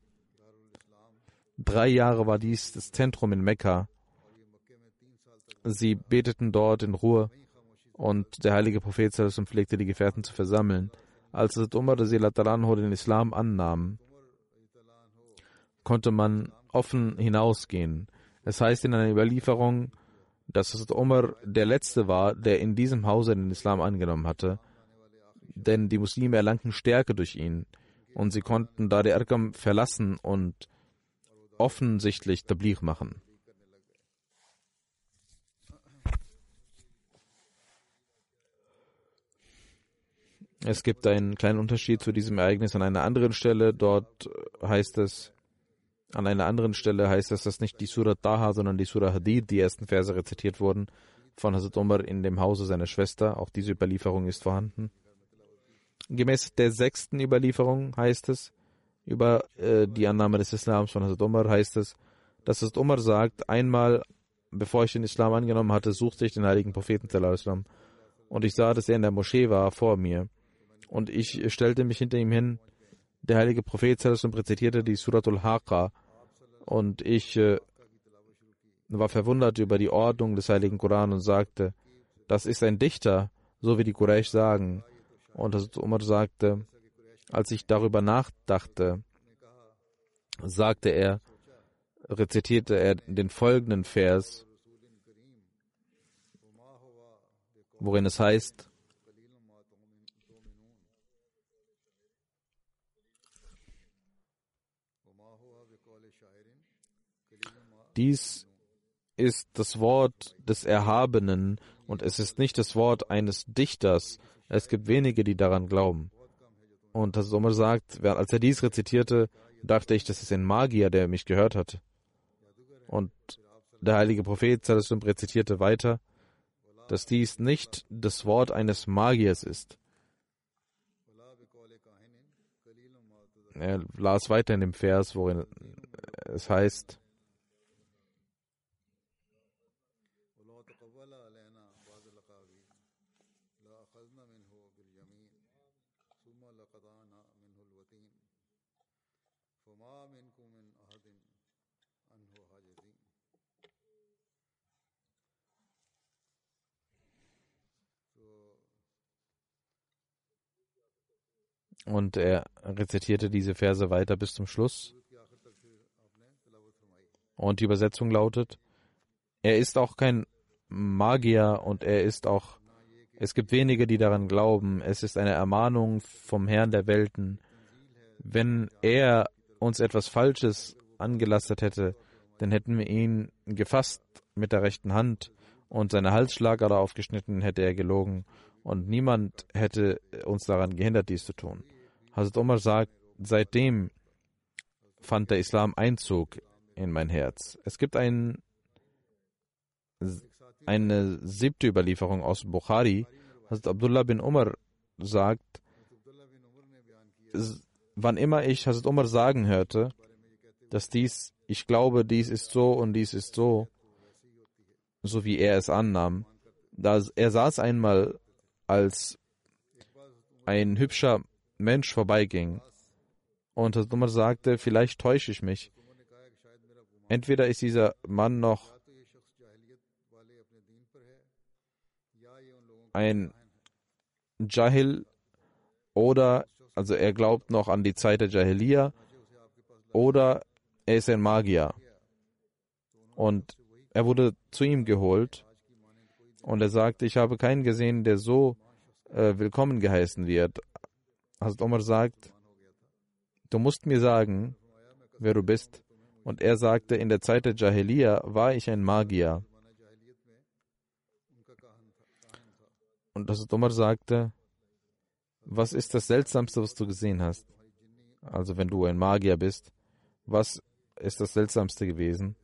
Drei Jahre war dies das Zentrum in Mekka. Sie beteten dort in Ruhe und der heilige Prophet pflegte die Gefährten zu versammeln. Als Umar den Islam annahm, konnte man offen hinausgehen. Es heißt in einer Überlieferung, dass Umar der Letzte war, der in diesem Hause den Islam angenommen hatte denn die Muslime erlangten Stärke durch ihn und sie konnten Dar Arkam verlassen und offensichtlich Tabligh machen. Es gibt einen kleinen Unterschied zu diesem Ereignis an einer anderen Stelle. Dort heißt es, an einer anderen Stelle heißt es, dass nicht die Surah Taha, sondern die Surah Hadid, die ersten Verse rezitiert wurden von Hazrat Umar in dem Hause seiner Schwester. Auch diese Überlieferung ist vorhanden. Gemäß der sechsten Überlieferung heißt es, über äh, die Annahme des Islams von Hazrat Umar heißt es, dass Hazrat Umar sagt, einmal, bevor ich den Islam angenommen hatte, suchte ich den heiligen Propheten und ich sah, dass er in der Moschee war, vor mir. Und ich stellte mich hinter ihm hin. Der heilige Prophet rezitierte die Suratul Haqa und ich äh, war verwundert über die Ordnung des heiligen Koran und sagte, das ist ein Dichter, so wie die Quraysh sagen. Und Umar sagte, als ich darüber nachdachte, sagte er, rezitierte er den folgenden Vers, worin es heißt, Dies ist das Wort des Erhabenen und es ist nicht das Wort eines Dichters. Es gibt wenige, die daran glauben. Und das Sommer sagt, als er dies rezitierte, dachte ich, das ist ein Magier, der mich gehört hat. Und der heilige Prophet rezitierte weiter, dass dies nicht das Wort eines Magiers ist. Er las weiter in dem Vers, worin es heißt, Und er rezitierte diese Verse weiter bis zum Schluss. Und die Übersetzung lautet, er ist auch kein Magier und er ist auch, es gibt wenige, die daran glauben. Es ist eine Ermahnung vom Herrn der Welten. Wenn er uns etwas Falsches angelastet hätte, dann hätten wir ihn gefasst mit der rechten Hand und seine Halsschlagader aufgeschnitten, hätte er gelogen und niemand hätte uns daran gehindert, dies zu tun. Hazrat Omar sagt, seitdem fand der Islam Einzug in mein Herz. Es gibt ein, eine siebte Überlieferung aus Bukhari. Hazrat Abdullah bin Umar sagt, wann immer ich Hazrat Umar sagen hörte, dass dies, ich glaube, dies ist so und dies ist so, so wie er es annahm, da er saß einmal als ein hübscher Mensch vorbeiging. Und das Nummer sagte, vielleicht täusche ich mich. Entweder ist dieser Mann noch ein Jahil oder, also er glaubt noch an die Zeit der Jahiliya oder er ist ein Magier. Und er wurde zu ihm geholt und er sagte, ich habe keinen gesehen, der so äh, willkommen geheißen wird. Hazrat Omar sagt, du musst mir sagen, wer du bist. Und er sagte, in der Zeit der Jahiliya war ich ein Magier. Und Hazrat Omar sagte, was ist das Seltsamste, was du gesehen hast? Also wenn du ein Magier bist, was ist das Seltsamste gewesen?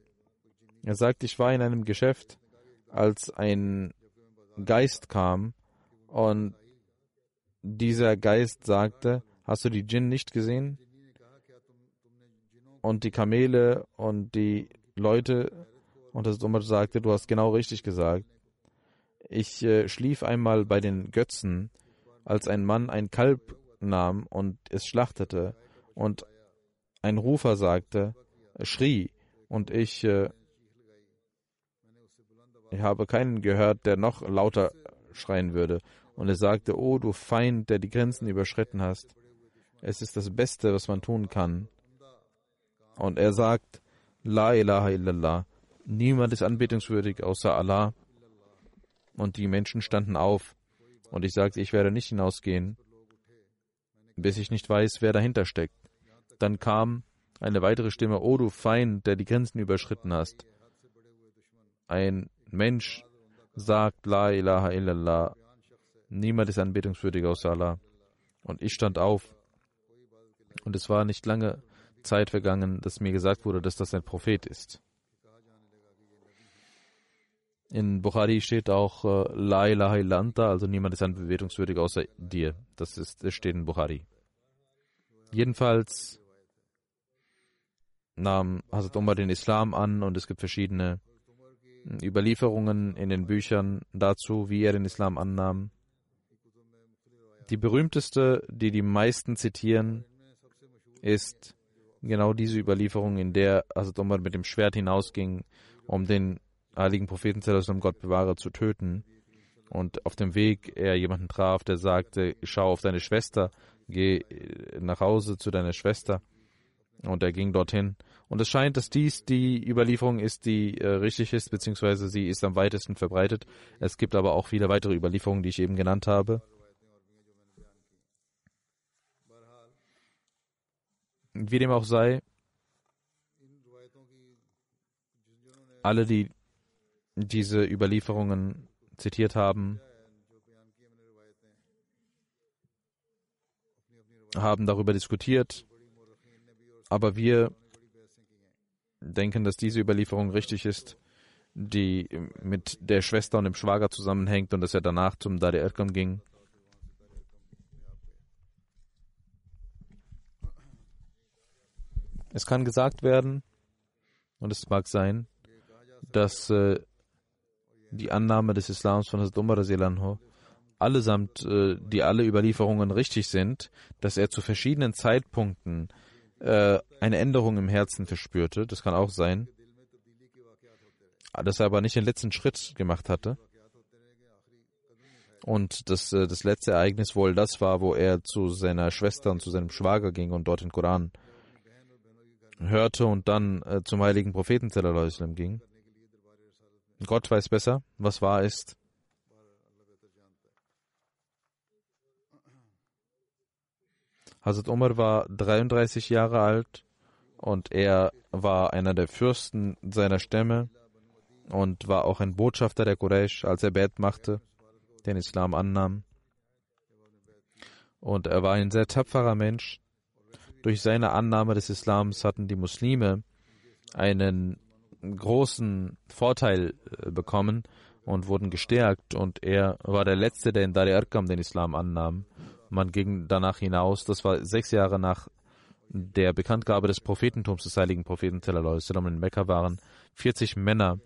Er sagt, ich war in einem Geschäft, als ein Geist kam und dieser Geist sagte, hast du die Djinn nicht gesehen? Und die Kamele und die Leute, und das Umar sagte, du hast genau richtig gesagt. Ich äh, schlief einmal bei den Götzen, als ein Mann ein Kalb nahm und es schlachtete, und ein Rufer sagte, schrie, und ich äh, ich habe keinen gehört, der noch lauter schreien würde. Und er sagte, oh du Feind, der die Grenzen überschritten hast. Es ist das Beste, was man tun kann. Und er sagt, La ilaha illallah. Niemand ist anbetungswürdig außer Allah. Und die Menschen standen auf. Und ich sagte, ich werde nicht hinausgehen, bis ich nicht weiß, wer dahinter steckt. Dann kam eine weitere Stimme, O du Feind, der die Grenzen überschritten hast. Ein Mensch sagt La ilaha illallah, niemand ist anbetungswürdig außer Allah. Und ich stand auf. Und es war nicht lange Zeit vergangen, dass mir gesagt wurde, dass das ein Prophet ist. In Bukhari steht auch äh, La ilaha illanta, also niemand ist anbetungswürdig außer dir. Das, ist, das steht in Bukhari. Jedenfalls nahm Hazrat Umar den Islam an und es gibt verschiedene Überlieferungen in den Büchern dazu, wie er den Islam annahm. Die berühmteste, die die meisten zitieren, ist genau diese Überlieferung, in der Hazrat Umar mit dem Schwert hinausging, um den heiligen Propheten Gott bewahre zu töten. Und auf dem Weg er jemanden traf, der sagte, schau auf deine Schwester, geh nach Hause zu deiner Schwester. Und er ging dorthin. Und es scheint, dass dies die Überlieferung ist, die äh, richtig ist, beziehungsweise sie ist am weitesten verbreitet. Es gibt aber auch viele weitere Überlieferungen, die ich eben genannt habe. Wie dem auch sei, alle, die diese Überlieferungen zitiert haben, haben darüber diskutiert, aber wir denken, dass diese Überlieferung richtig ist, die mit der Schwester und dem Schwager zusammenhängt und dass er danach zum Dari Erkam ging. Es kann gesagt werden, und es mag sein, dass äh, die Annahme des Islams von Hazrat Umar allesamt, äh, die alle Überlieferungen richtig sind, dass er zu verschiedenen Zeitpunkten äh, eine Änderung im Herzen verspürte. Das kann auch sein. Dass er aber nicht den letzten Schritt gemacht hatte. Und das, äh, das letzte Ereignis wohl das war, wo er zu seiner Schwester und zu seinem Schwager ging und dort den Koran hörte und dann äh, zum heiligen Propheten ging. Gott weiß besser, was wahr ist. Hazrat Umar war 33 Jahre alt und er war einer der Fürsten seiner Stämme und war auch ein Botschafter der Quraysh, als er Bet machte, den Islam annahm. Und er war ein sehr tapferer Mensch. Durch seine Annahme des Islams hatten die Muslime einen großen Vorteil äh, bekommen und wurden gestärkt. Und er war der Letzte, der in Dari Arkam den Islam annahm. Man ging danach hinaus, das war sechs Jahre nach der Bekanntgabe des Prophetentums des heiligen Propheten in Mekka waren 40 Männer,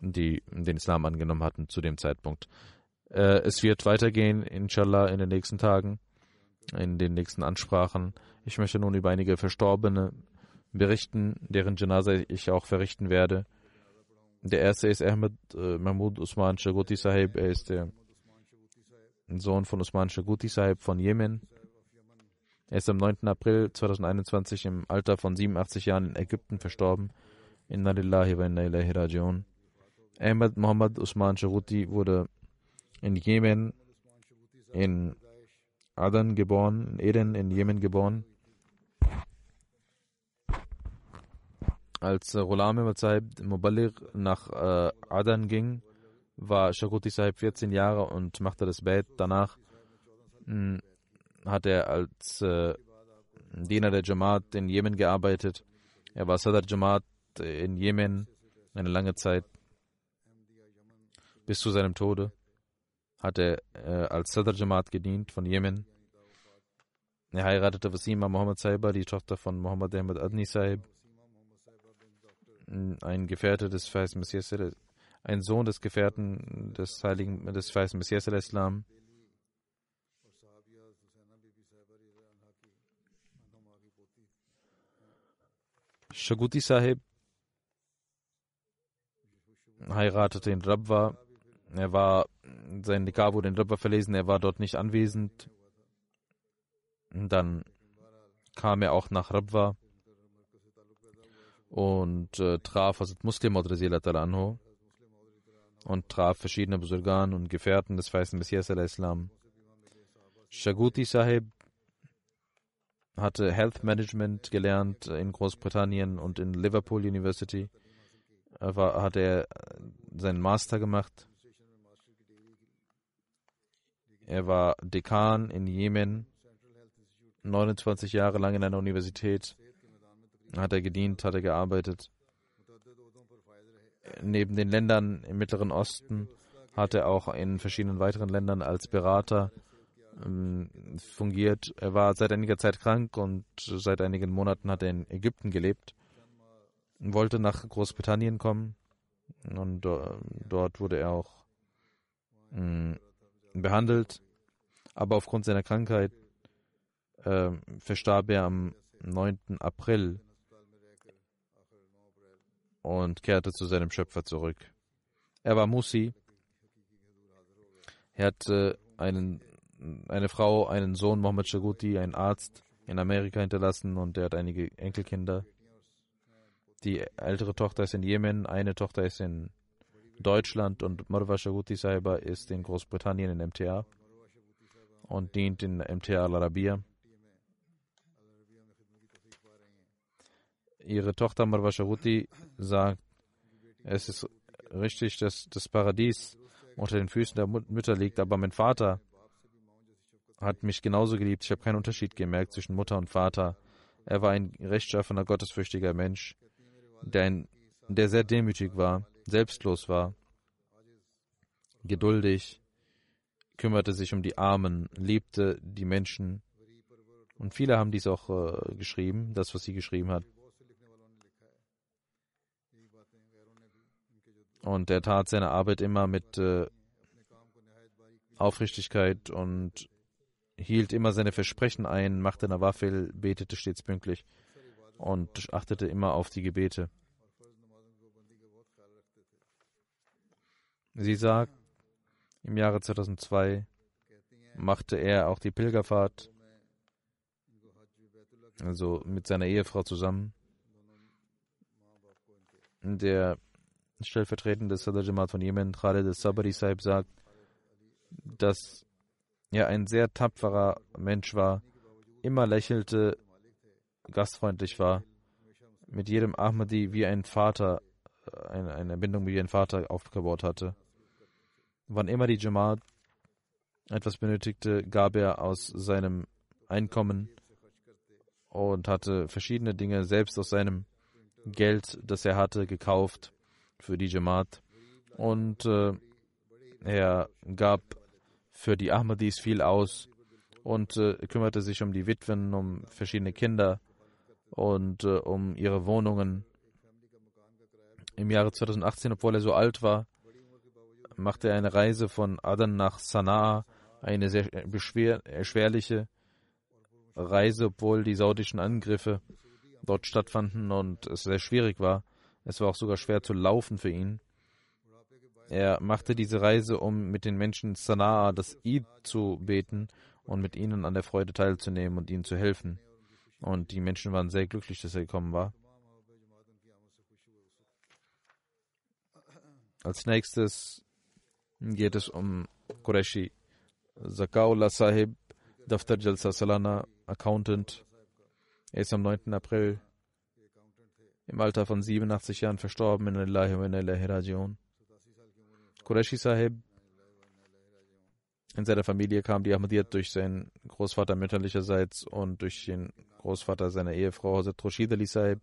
die den Islam angenommen hatten zu dem Zeitpunkt. Äh, es wird weitergehen, inshallah, in den nächsten Tagen, in den nächsten Ansprachen. Ich möchte nun über einige Verstorbene berichten, deren Janaza ich auch verrichten werde. Der erste ist Ahmed äh, Mahmoud Usman Shagoti Sahib. Er ist der Sohn von Usman Shaguti Sahib von Jemen. Er ist am 9. April 2021 im Alter von 87 Jahren in Ägypten verstorben. Inna lillahi wa inna ilaihi rajiun. Ahmed Muhammad Usman Shaguti wurde in Jemen, in Aden geboren, in Eden in Jemen geboren. Als Rulam Ahmad Muballigh nach äh, Aden ging, war Shakuti Sahib 14 Jahre und machte das Bait. Danach hm, hat er als äh, Diener der Jamaat in Jemen gearbeitet. Er war Sadr Jamaat in Jemen eine lange Zeit. Bis zu seinem Tode hat er äh, als Sadr Jamaat gedient von Jemen. Er heiratete Wasima Muhammad Saiba, die Tochter von Muhammad Ahmed Adni Saib, ein Gefährte des Feist Messias ein Sohn des Gefährten des heiligen, des weißen Messias al-Islam. Shaguti Sahib heiratete in Rabwa. Er war, sein Nikah wurde in Rabwa verlesen, er war dort nicht anwesend. Dann kam er auch nach Rabwa und äh, traf Hazrat Muslim anhu und traf verschiedene Busurgan und Gefährten des weißen Messias al-Islam. Shaguti Sahib hatte Health Management gelernt in Großbritannien und in Liverpool University. Er war, hat er seinen Master gemacht. Er war Dekan in Jemen, 29 Jahre lang in einer Universität. Hat er gedient, hat er gearbeitet neben den Ländern im Mittleren Osten hat er auch in verschiedenen weiteren Ländern als Berater ähm, fungiert. Er war seit einiger Zeit krank und seit einigen Monaten hat er in Ägypten gelebt, wollte nach Großbritannien kommen und dort wurde er auch ähm, behandelt, aber aufgrund seiner Krankheit äh, verstarb er am 9. April und kehrte zu seinem Schöpfer zurück. Er war Musi. Er hatte einen, eine Frau, einen Sohn, Mohammed Shaguti, einen Arzt. in Amerika hinterlassen und er hat einige Enkelkinder. Die ältere Tochter ist in Jemen, eine Tochter ist in Deutschland und Marwa Shaguti Saiba ist in Großbritannien in MTA und dient in MTA Al-Arabiya. Ihre Tochter Marwa Shaguti sagt, es ist richtig, dass das Paradies unter den Füßen der Mütter liegt, aber mein Vater hat mich genauso geliebt. Ich habe keinen Unterschied gemerkt zwischen Mutter und Vater. Er war ein rechtschaffener, gottesfürchtiger Mensch, der, ein, der sehr demütig war, selbstlos war, geduldig, kümmerte sich um die Armen, liebte die Menschen. Und viele haben dies auch äh, geschrieben, das, was sie geschrieben hat. Und er tat seine Arbeit immer mit äh, Aufrichtigkeit und hielt immer seine Versprechen ein, machte Nawafil, betete stets pünktlich und achtete immer auf die Gebete. Sie sagt, im Jahre 2002 machte er auch die Pilgerfahrt, also mit seiner Ehefrau zusammen. Der stellvertretende Sadr Jamaat von Jemen, Khaled al-Sabari Saib, sagt, dass er ein sehr tapferer Mensch war, immer lächelte, gastfreundlich war, mit jedem Ahmadi wie ein Vater, äh, eine, eine Bindung wie ein Vater aufgebaut hatte. Wann immer die Jamaat etwas benötigte, gab er aus seinem Einkommen und hatte verschiedene Dinge selbst aus seinem Geld, das er hatte, gekauft für die Jamaat. Und äh, er gab für die Ahmadis viel aus und äh, kümmerte sich um die Witwen, um verschiedene Kinder und äh, um ihre Wohnungen. Im Jahre 2018, obwohl er so alt war, machte er eine Reise von Adan nach Sanaa, eine sehr beschwer, erschwerliche Reise, obwohl die saudischen Angriffe dort stattfanden und es sehr schwierig war. Es war auch sogar schwer zu laufen für ihn. Er machte diese Reise, um mit den Menschen Sanaa das Eid zu beten und mit ihnen an der Freude teilzunehmen und ihnen zu helfen. Und die Menschen waren sehr glücklich, dass er gekommen war. Als nächstes geht es um Qureshi. Zakaullah Sahib, Daftar Jalsa Salana, Accountant. Er ist am 9. April im Alter von 87 Jahren verstorben in Allahi wa Ilahi. Qureshi Sahib, in seiner Familie kam die Ahmadiyyat durch seinen Großvater mütterlicherseits und durch den Großvater seiner Ehefrau Hazrat Roshid Ali Sahib.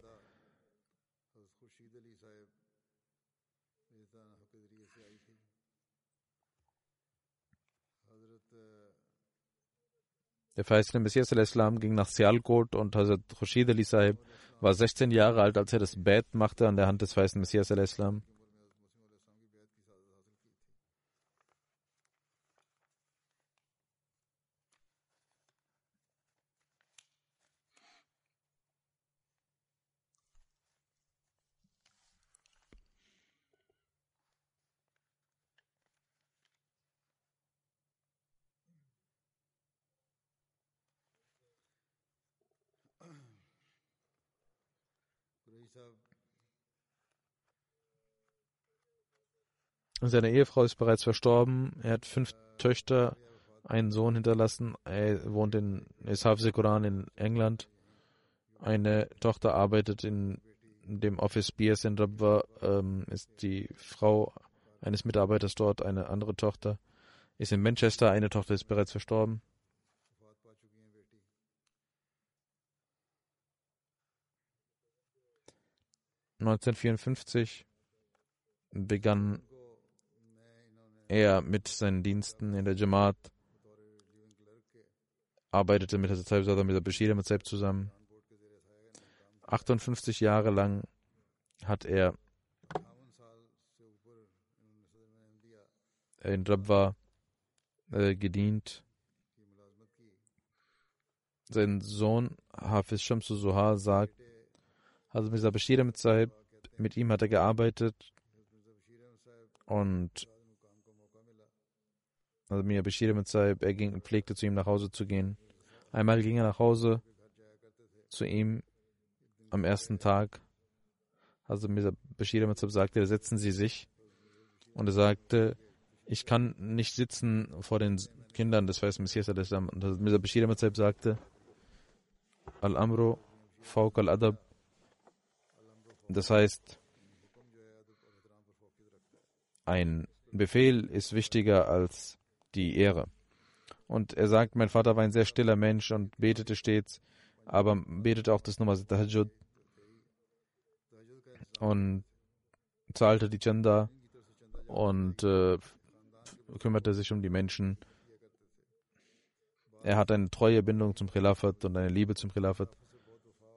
Der verheißene Messias al-Islam ging nach Sialkot und Hazrat Roshid Ali Sahib war 16 Jahre alt, als er das Bett machte an der Hand des verheißenen Messias al-Islam. Seine Ehefrau ist bereits verstorben. Er hat fünf Töchter, einen Sohn hinterlassen. Er wohnt in Ishafze Koran in England. Eine Tochter arbeitet in dem Office Beers in Rabwa, ähm, ist die Frau eines Mitarbeiters dort. Eine andere Tochter ist in Manchester. Eine Tochter ist bereits verstorben. (1954) begann er mit seinen Diensten in der Jamaat arbeitete mit Saib Sadr, mit der Bashir mit Saib zusammen. 58 Jahre lang hat er in Rabwa äh, gedient. Sein Sohn Hafiz Shamsu Suha sagt, Hazrat Mirza Bashir mit Saib, mit ihm hat er gearbeitet und also mir Bashir mit Saib, er ging, pflegte zu ihm nach Hause zu gehen. Einmal ging er nach Hause zu ihm am ersten Tag. Also Mirza Bashir Ahmad sagte, setzen Sie sich. Und er sagte, ich kann nicht sitzen vor den Kindern des weißen Messias. Und Mirza Bashir Ahmad sagte, Al-Amru, Fawq al-Adab. Das heißt, ein Befehl ist wichtiger als die Ehre. Und er sagt, mein Vater war ein sehr stiller Mensch und betete stets, aber betete auch das Namaz Tahajjud und zahlte die Chanda und äh, kümmerte sich um die Menschen. Er hat eine treue Bindung zum Khilafat und eine Liebe zum Khilafat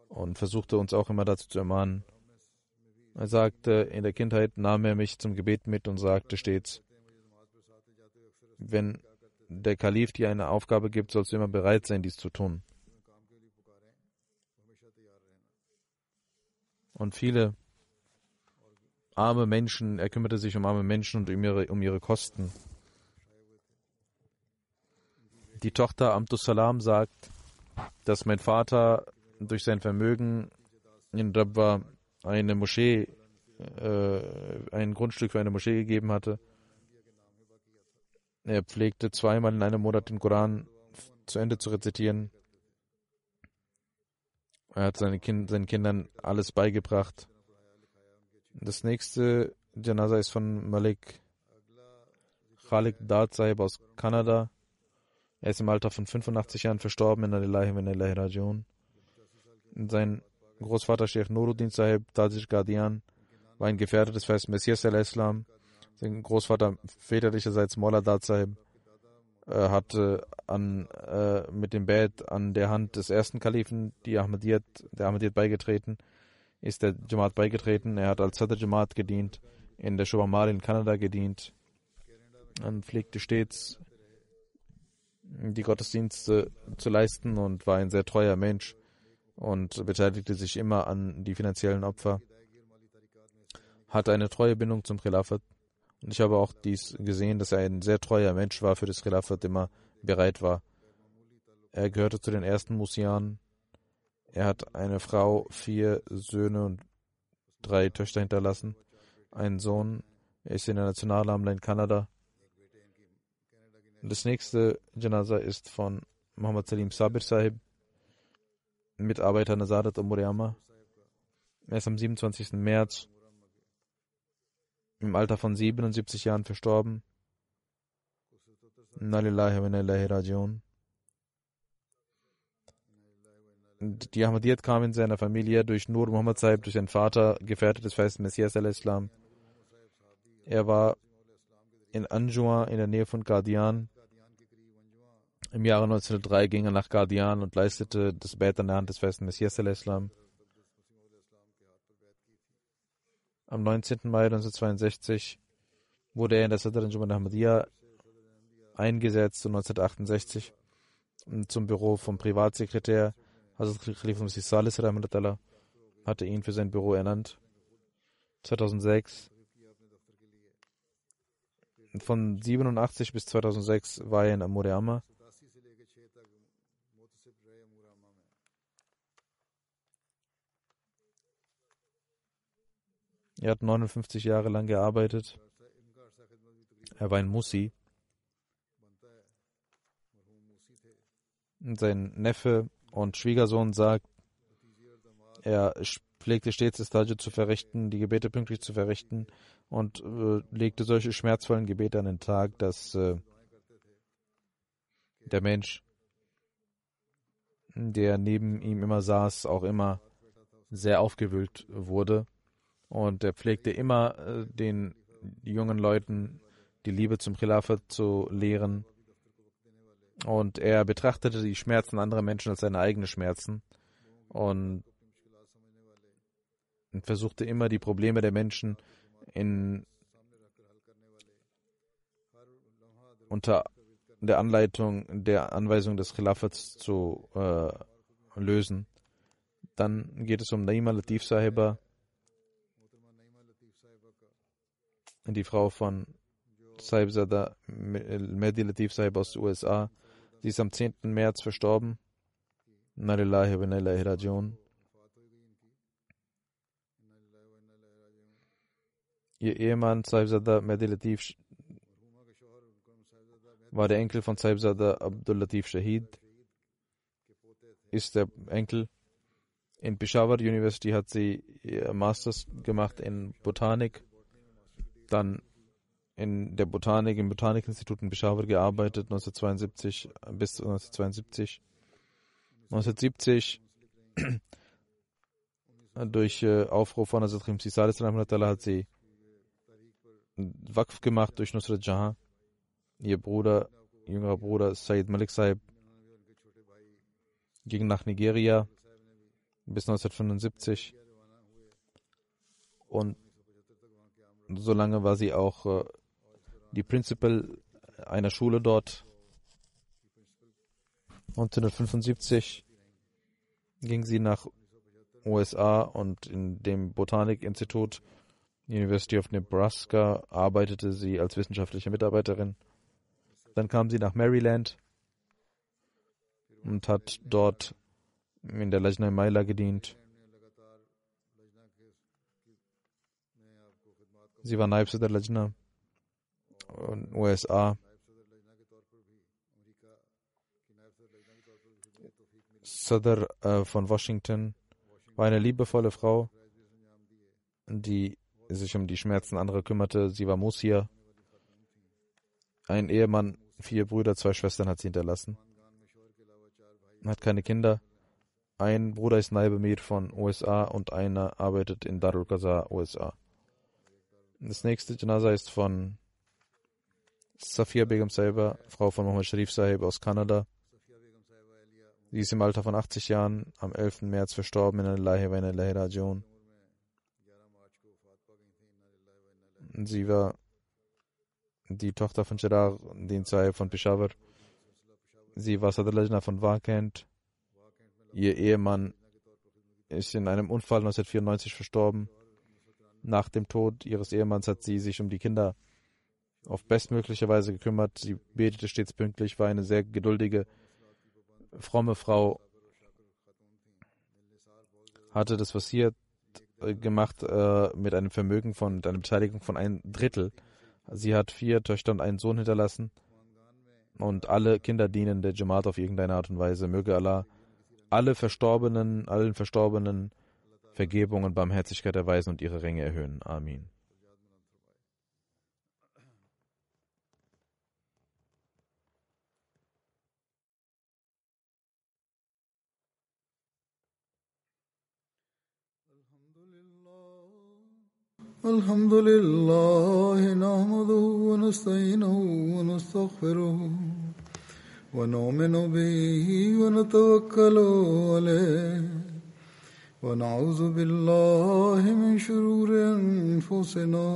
und versuchte uns auch immer dazu zu ermahnen. Er sagte, in der Kindheit nahm er mich zum Gebet mit und sagte stets, wenn der Kalif dir eine Aufgabe gibt, sollst du immer bereit sein, dies zu tun. Und viele arme Menschen, er kümmerte sich um arme Menschen und um ihre, um ihre Kosten. Die Tochter Amtus Salam sagt, dass mein Vater durch sein Vermögen in Rabwa eine Moschee, äh, ein Grundstück für eine Moschee gegeben hatte. Er pflegte zweimal in einem Monat den Koran zu Ende zu rezitieren. Er hat seine kind, seinen Kindern alles beigebracht. Das nächste Janaza ist von Malik Khalik Dad aus Kanada. Er ist im Alter von 85 Jahren verstorben in Alilahi wa Ilahi Rajiun. Sein Großvater Sheikh Nuruddin Sahib Tajir Gadian war ein Gefährte des Festen Messias al-Islam. Sein Großvater väterlicherseits Mola Dad Sahib äh, hatte äh, mit dem Bett an der Hand des ersten Kalifen, die Ahmadiyyat, der Ahmadiyyat beigetreten ist der Jamaat beigetreten. Er hat als Sadr Jamaat gedient, in der Shubamal in Kanada gedient und pflegte stets die Gottesdienste zu leisten und war ein sehr treuer Mensch und beteiligte sich immer an die finanziellen Opfer. Hatte eine treue Bindung zum Khilafat. Und ich habe auch dies gesehen, dass er ein sehr treuer Mensch war, für das Khilafat immer bereit war. Er gehörte zu den ersten Musianen er hat eine Frau, vier Söhne und drei Töchter hinterlassen. Ein Sohn ist in der Nationalarmee in Kanada. Das nächste Janaza ist von Muhammad Salim Sabir Sahib, Mitarbeiter Nazarat Umuriama. Er ist am 27. März im Alter von 77 Jahren verstorben. Nalillahi wa rajiun. die Ahmadiyyat kam in seiner Familie durch Nur Muhammad Sahib, durch seinen Vater, Gefährte des feisten Messias al-Islam. Er war in Anjua in der Nähe von Qadian. Im Jahre 1903 ging er nach Qadian und leistete das Bett an der Hand des feisten Messias al-Islam. Am 19. Mai 1962 wurde er in der Sadr Anjuman Ahmadiyya eingesetzt und 1968 zum Büro vom Privatsekretär Hazrat Khalifa Masih Salis hatte ihn für sein Büro ernannt. 2006. Von 87 bis 2006 war er in Amuriama. Er hat 59 Jahre lang gearbeitet. Er war ein Musi. sein Neffe und Schwiegersohn sagt, er pflegte stets das Tajud zu verrichten, die Gebete pünktlich zu verrichten und äh, legte solche schmerzvollen Gebete an den Tag, dass äh, der Mensch, der neben ihm immer saß, auch immer sehr aufgewühlt wurde. Und er pflegte immer äh, den jungen Leuten die Liebe zum Khilafat zu lehren und er betrachtete die Schmerzen anderer Menschen als seine eigenen Schmerzen und versuchte immer die Probleme der Menschen in, unter der Anleitung der Anweisung des Khilafats zu äh, lösen. Dann geht es um Naima Latif Sahiba, die Frau von Saibzada Mehdi Latif Sahib aus den USA. Sie ist am 10. März verstorben. Inna lillahi wa rajiun. Ihr Ehemann Saibzada Mehdi Latif war der Enkel von Saibzada Abdul Latif Shahid, ist der Enkel. In Peshawar University hat sie ihr Masters gemacht in Botanik, dann in der Botanik, im Botanikinstitut in Peshawar gearbeitet, 1972 bis 1972. 1970 durch äh, Aufruf von Hazrat Khimsi hat sie Waqf gemacht durch Nusrat Jahan. Ihr Bruder, jüngerer Bruder Said Malik Saib ging nach Nigeria bis 1975 und so lange war sie auch äh, die Principal einer Schule dort. 1975 ging sie nach USA und in dem Botanikinstitut University of Nebraska arbeitete sie als wissenschaftliche Mitarbeiterin. Dann kam sie nach Maryland und hat dort in der Lajna Maila gedient. Sie war Naib der Lajna in USA. Sadr äh, von Washington war eine liebevolle Frau, die sich um die Schmerzen anderer kümmerte. Sie war Musia. Ein Ehemann, vier Brüder, zwei Schwestern hat sie hinterlassen. Hat keine Kinder. Ein Bruder ist Naib Emir von USA und einer arbeitet in Darul Qaza, USA. Das nächste Janaza ist von Safia Begum Saiba, Frau von Muhammad Sharif Sahib aus Kanada. Sie ist im Alter von 80 Jahren am 11. März verstorben in Allahi wa Ilahi Rajiun. Sie war die Tochter von Chirag Din Sahib von Peshawar. Sie war Sadr von Wakent. Ihr Ehemann ist in einem Unfall 1994 verstorben. Nach dem Tod ihres Ehemanns hat sie sich um die Kinder auf bestmögliche Weise gekümmert. Sie betete stets pünktlich, war eine sehr geduldige, fromme Frau, hatte das Wasiert äh, gemacht äh, mit einem Vermögen von, mit einer Beteiligung von ein Drittel. Sie hat vier Töchter und einen Sohn hinterlassen und alle Kinder dienen der Jamaat auf irgendeine Art und Weise. Möge Allah alle Verstorbenen, allen Verstorbenen Vergebung und Barmherzigkeit erweisen und ihre Ränge erhöhen. Amin. الحمد لله نحمده ونستعينه ونستغفره ونؤمن به ونتوكل عليه ونعوذ بالله من شرور أنفسنا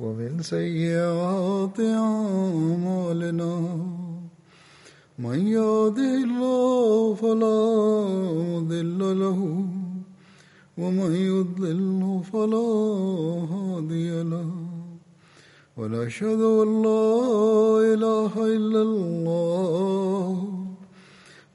ومن سيئات أعمالنا. من يهده الله فلا مضل له ومن يضلل فلا هادي له. ونشهد أن لا إله إلا الله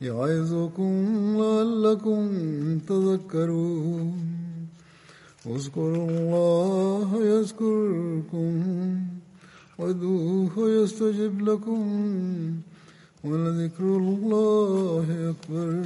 يعظكم لعلكم تذكرون اذكروا الله يذكركم وادعوه يستجب لكم ولذكر الله أكبر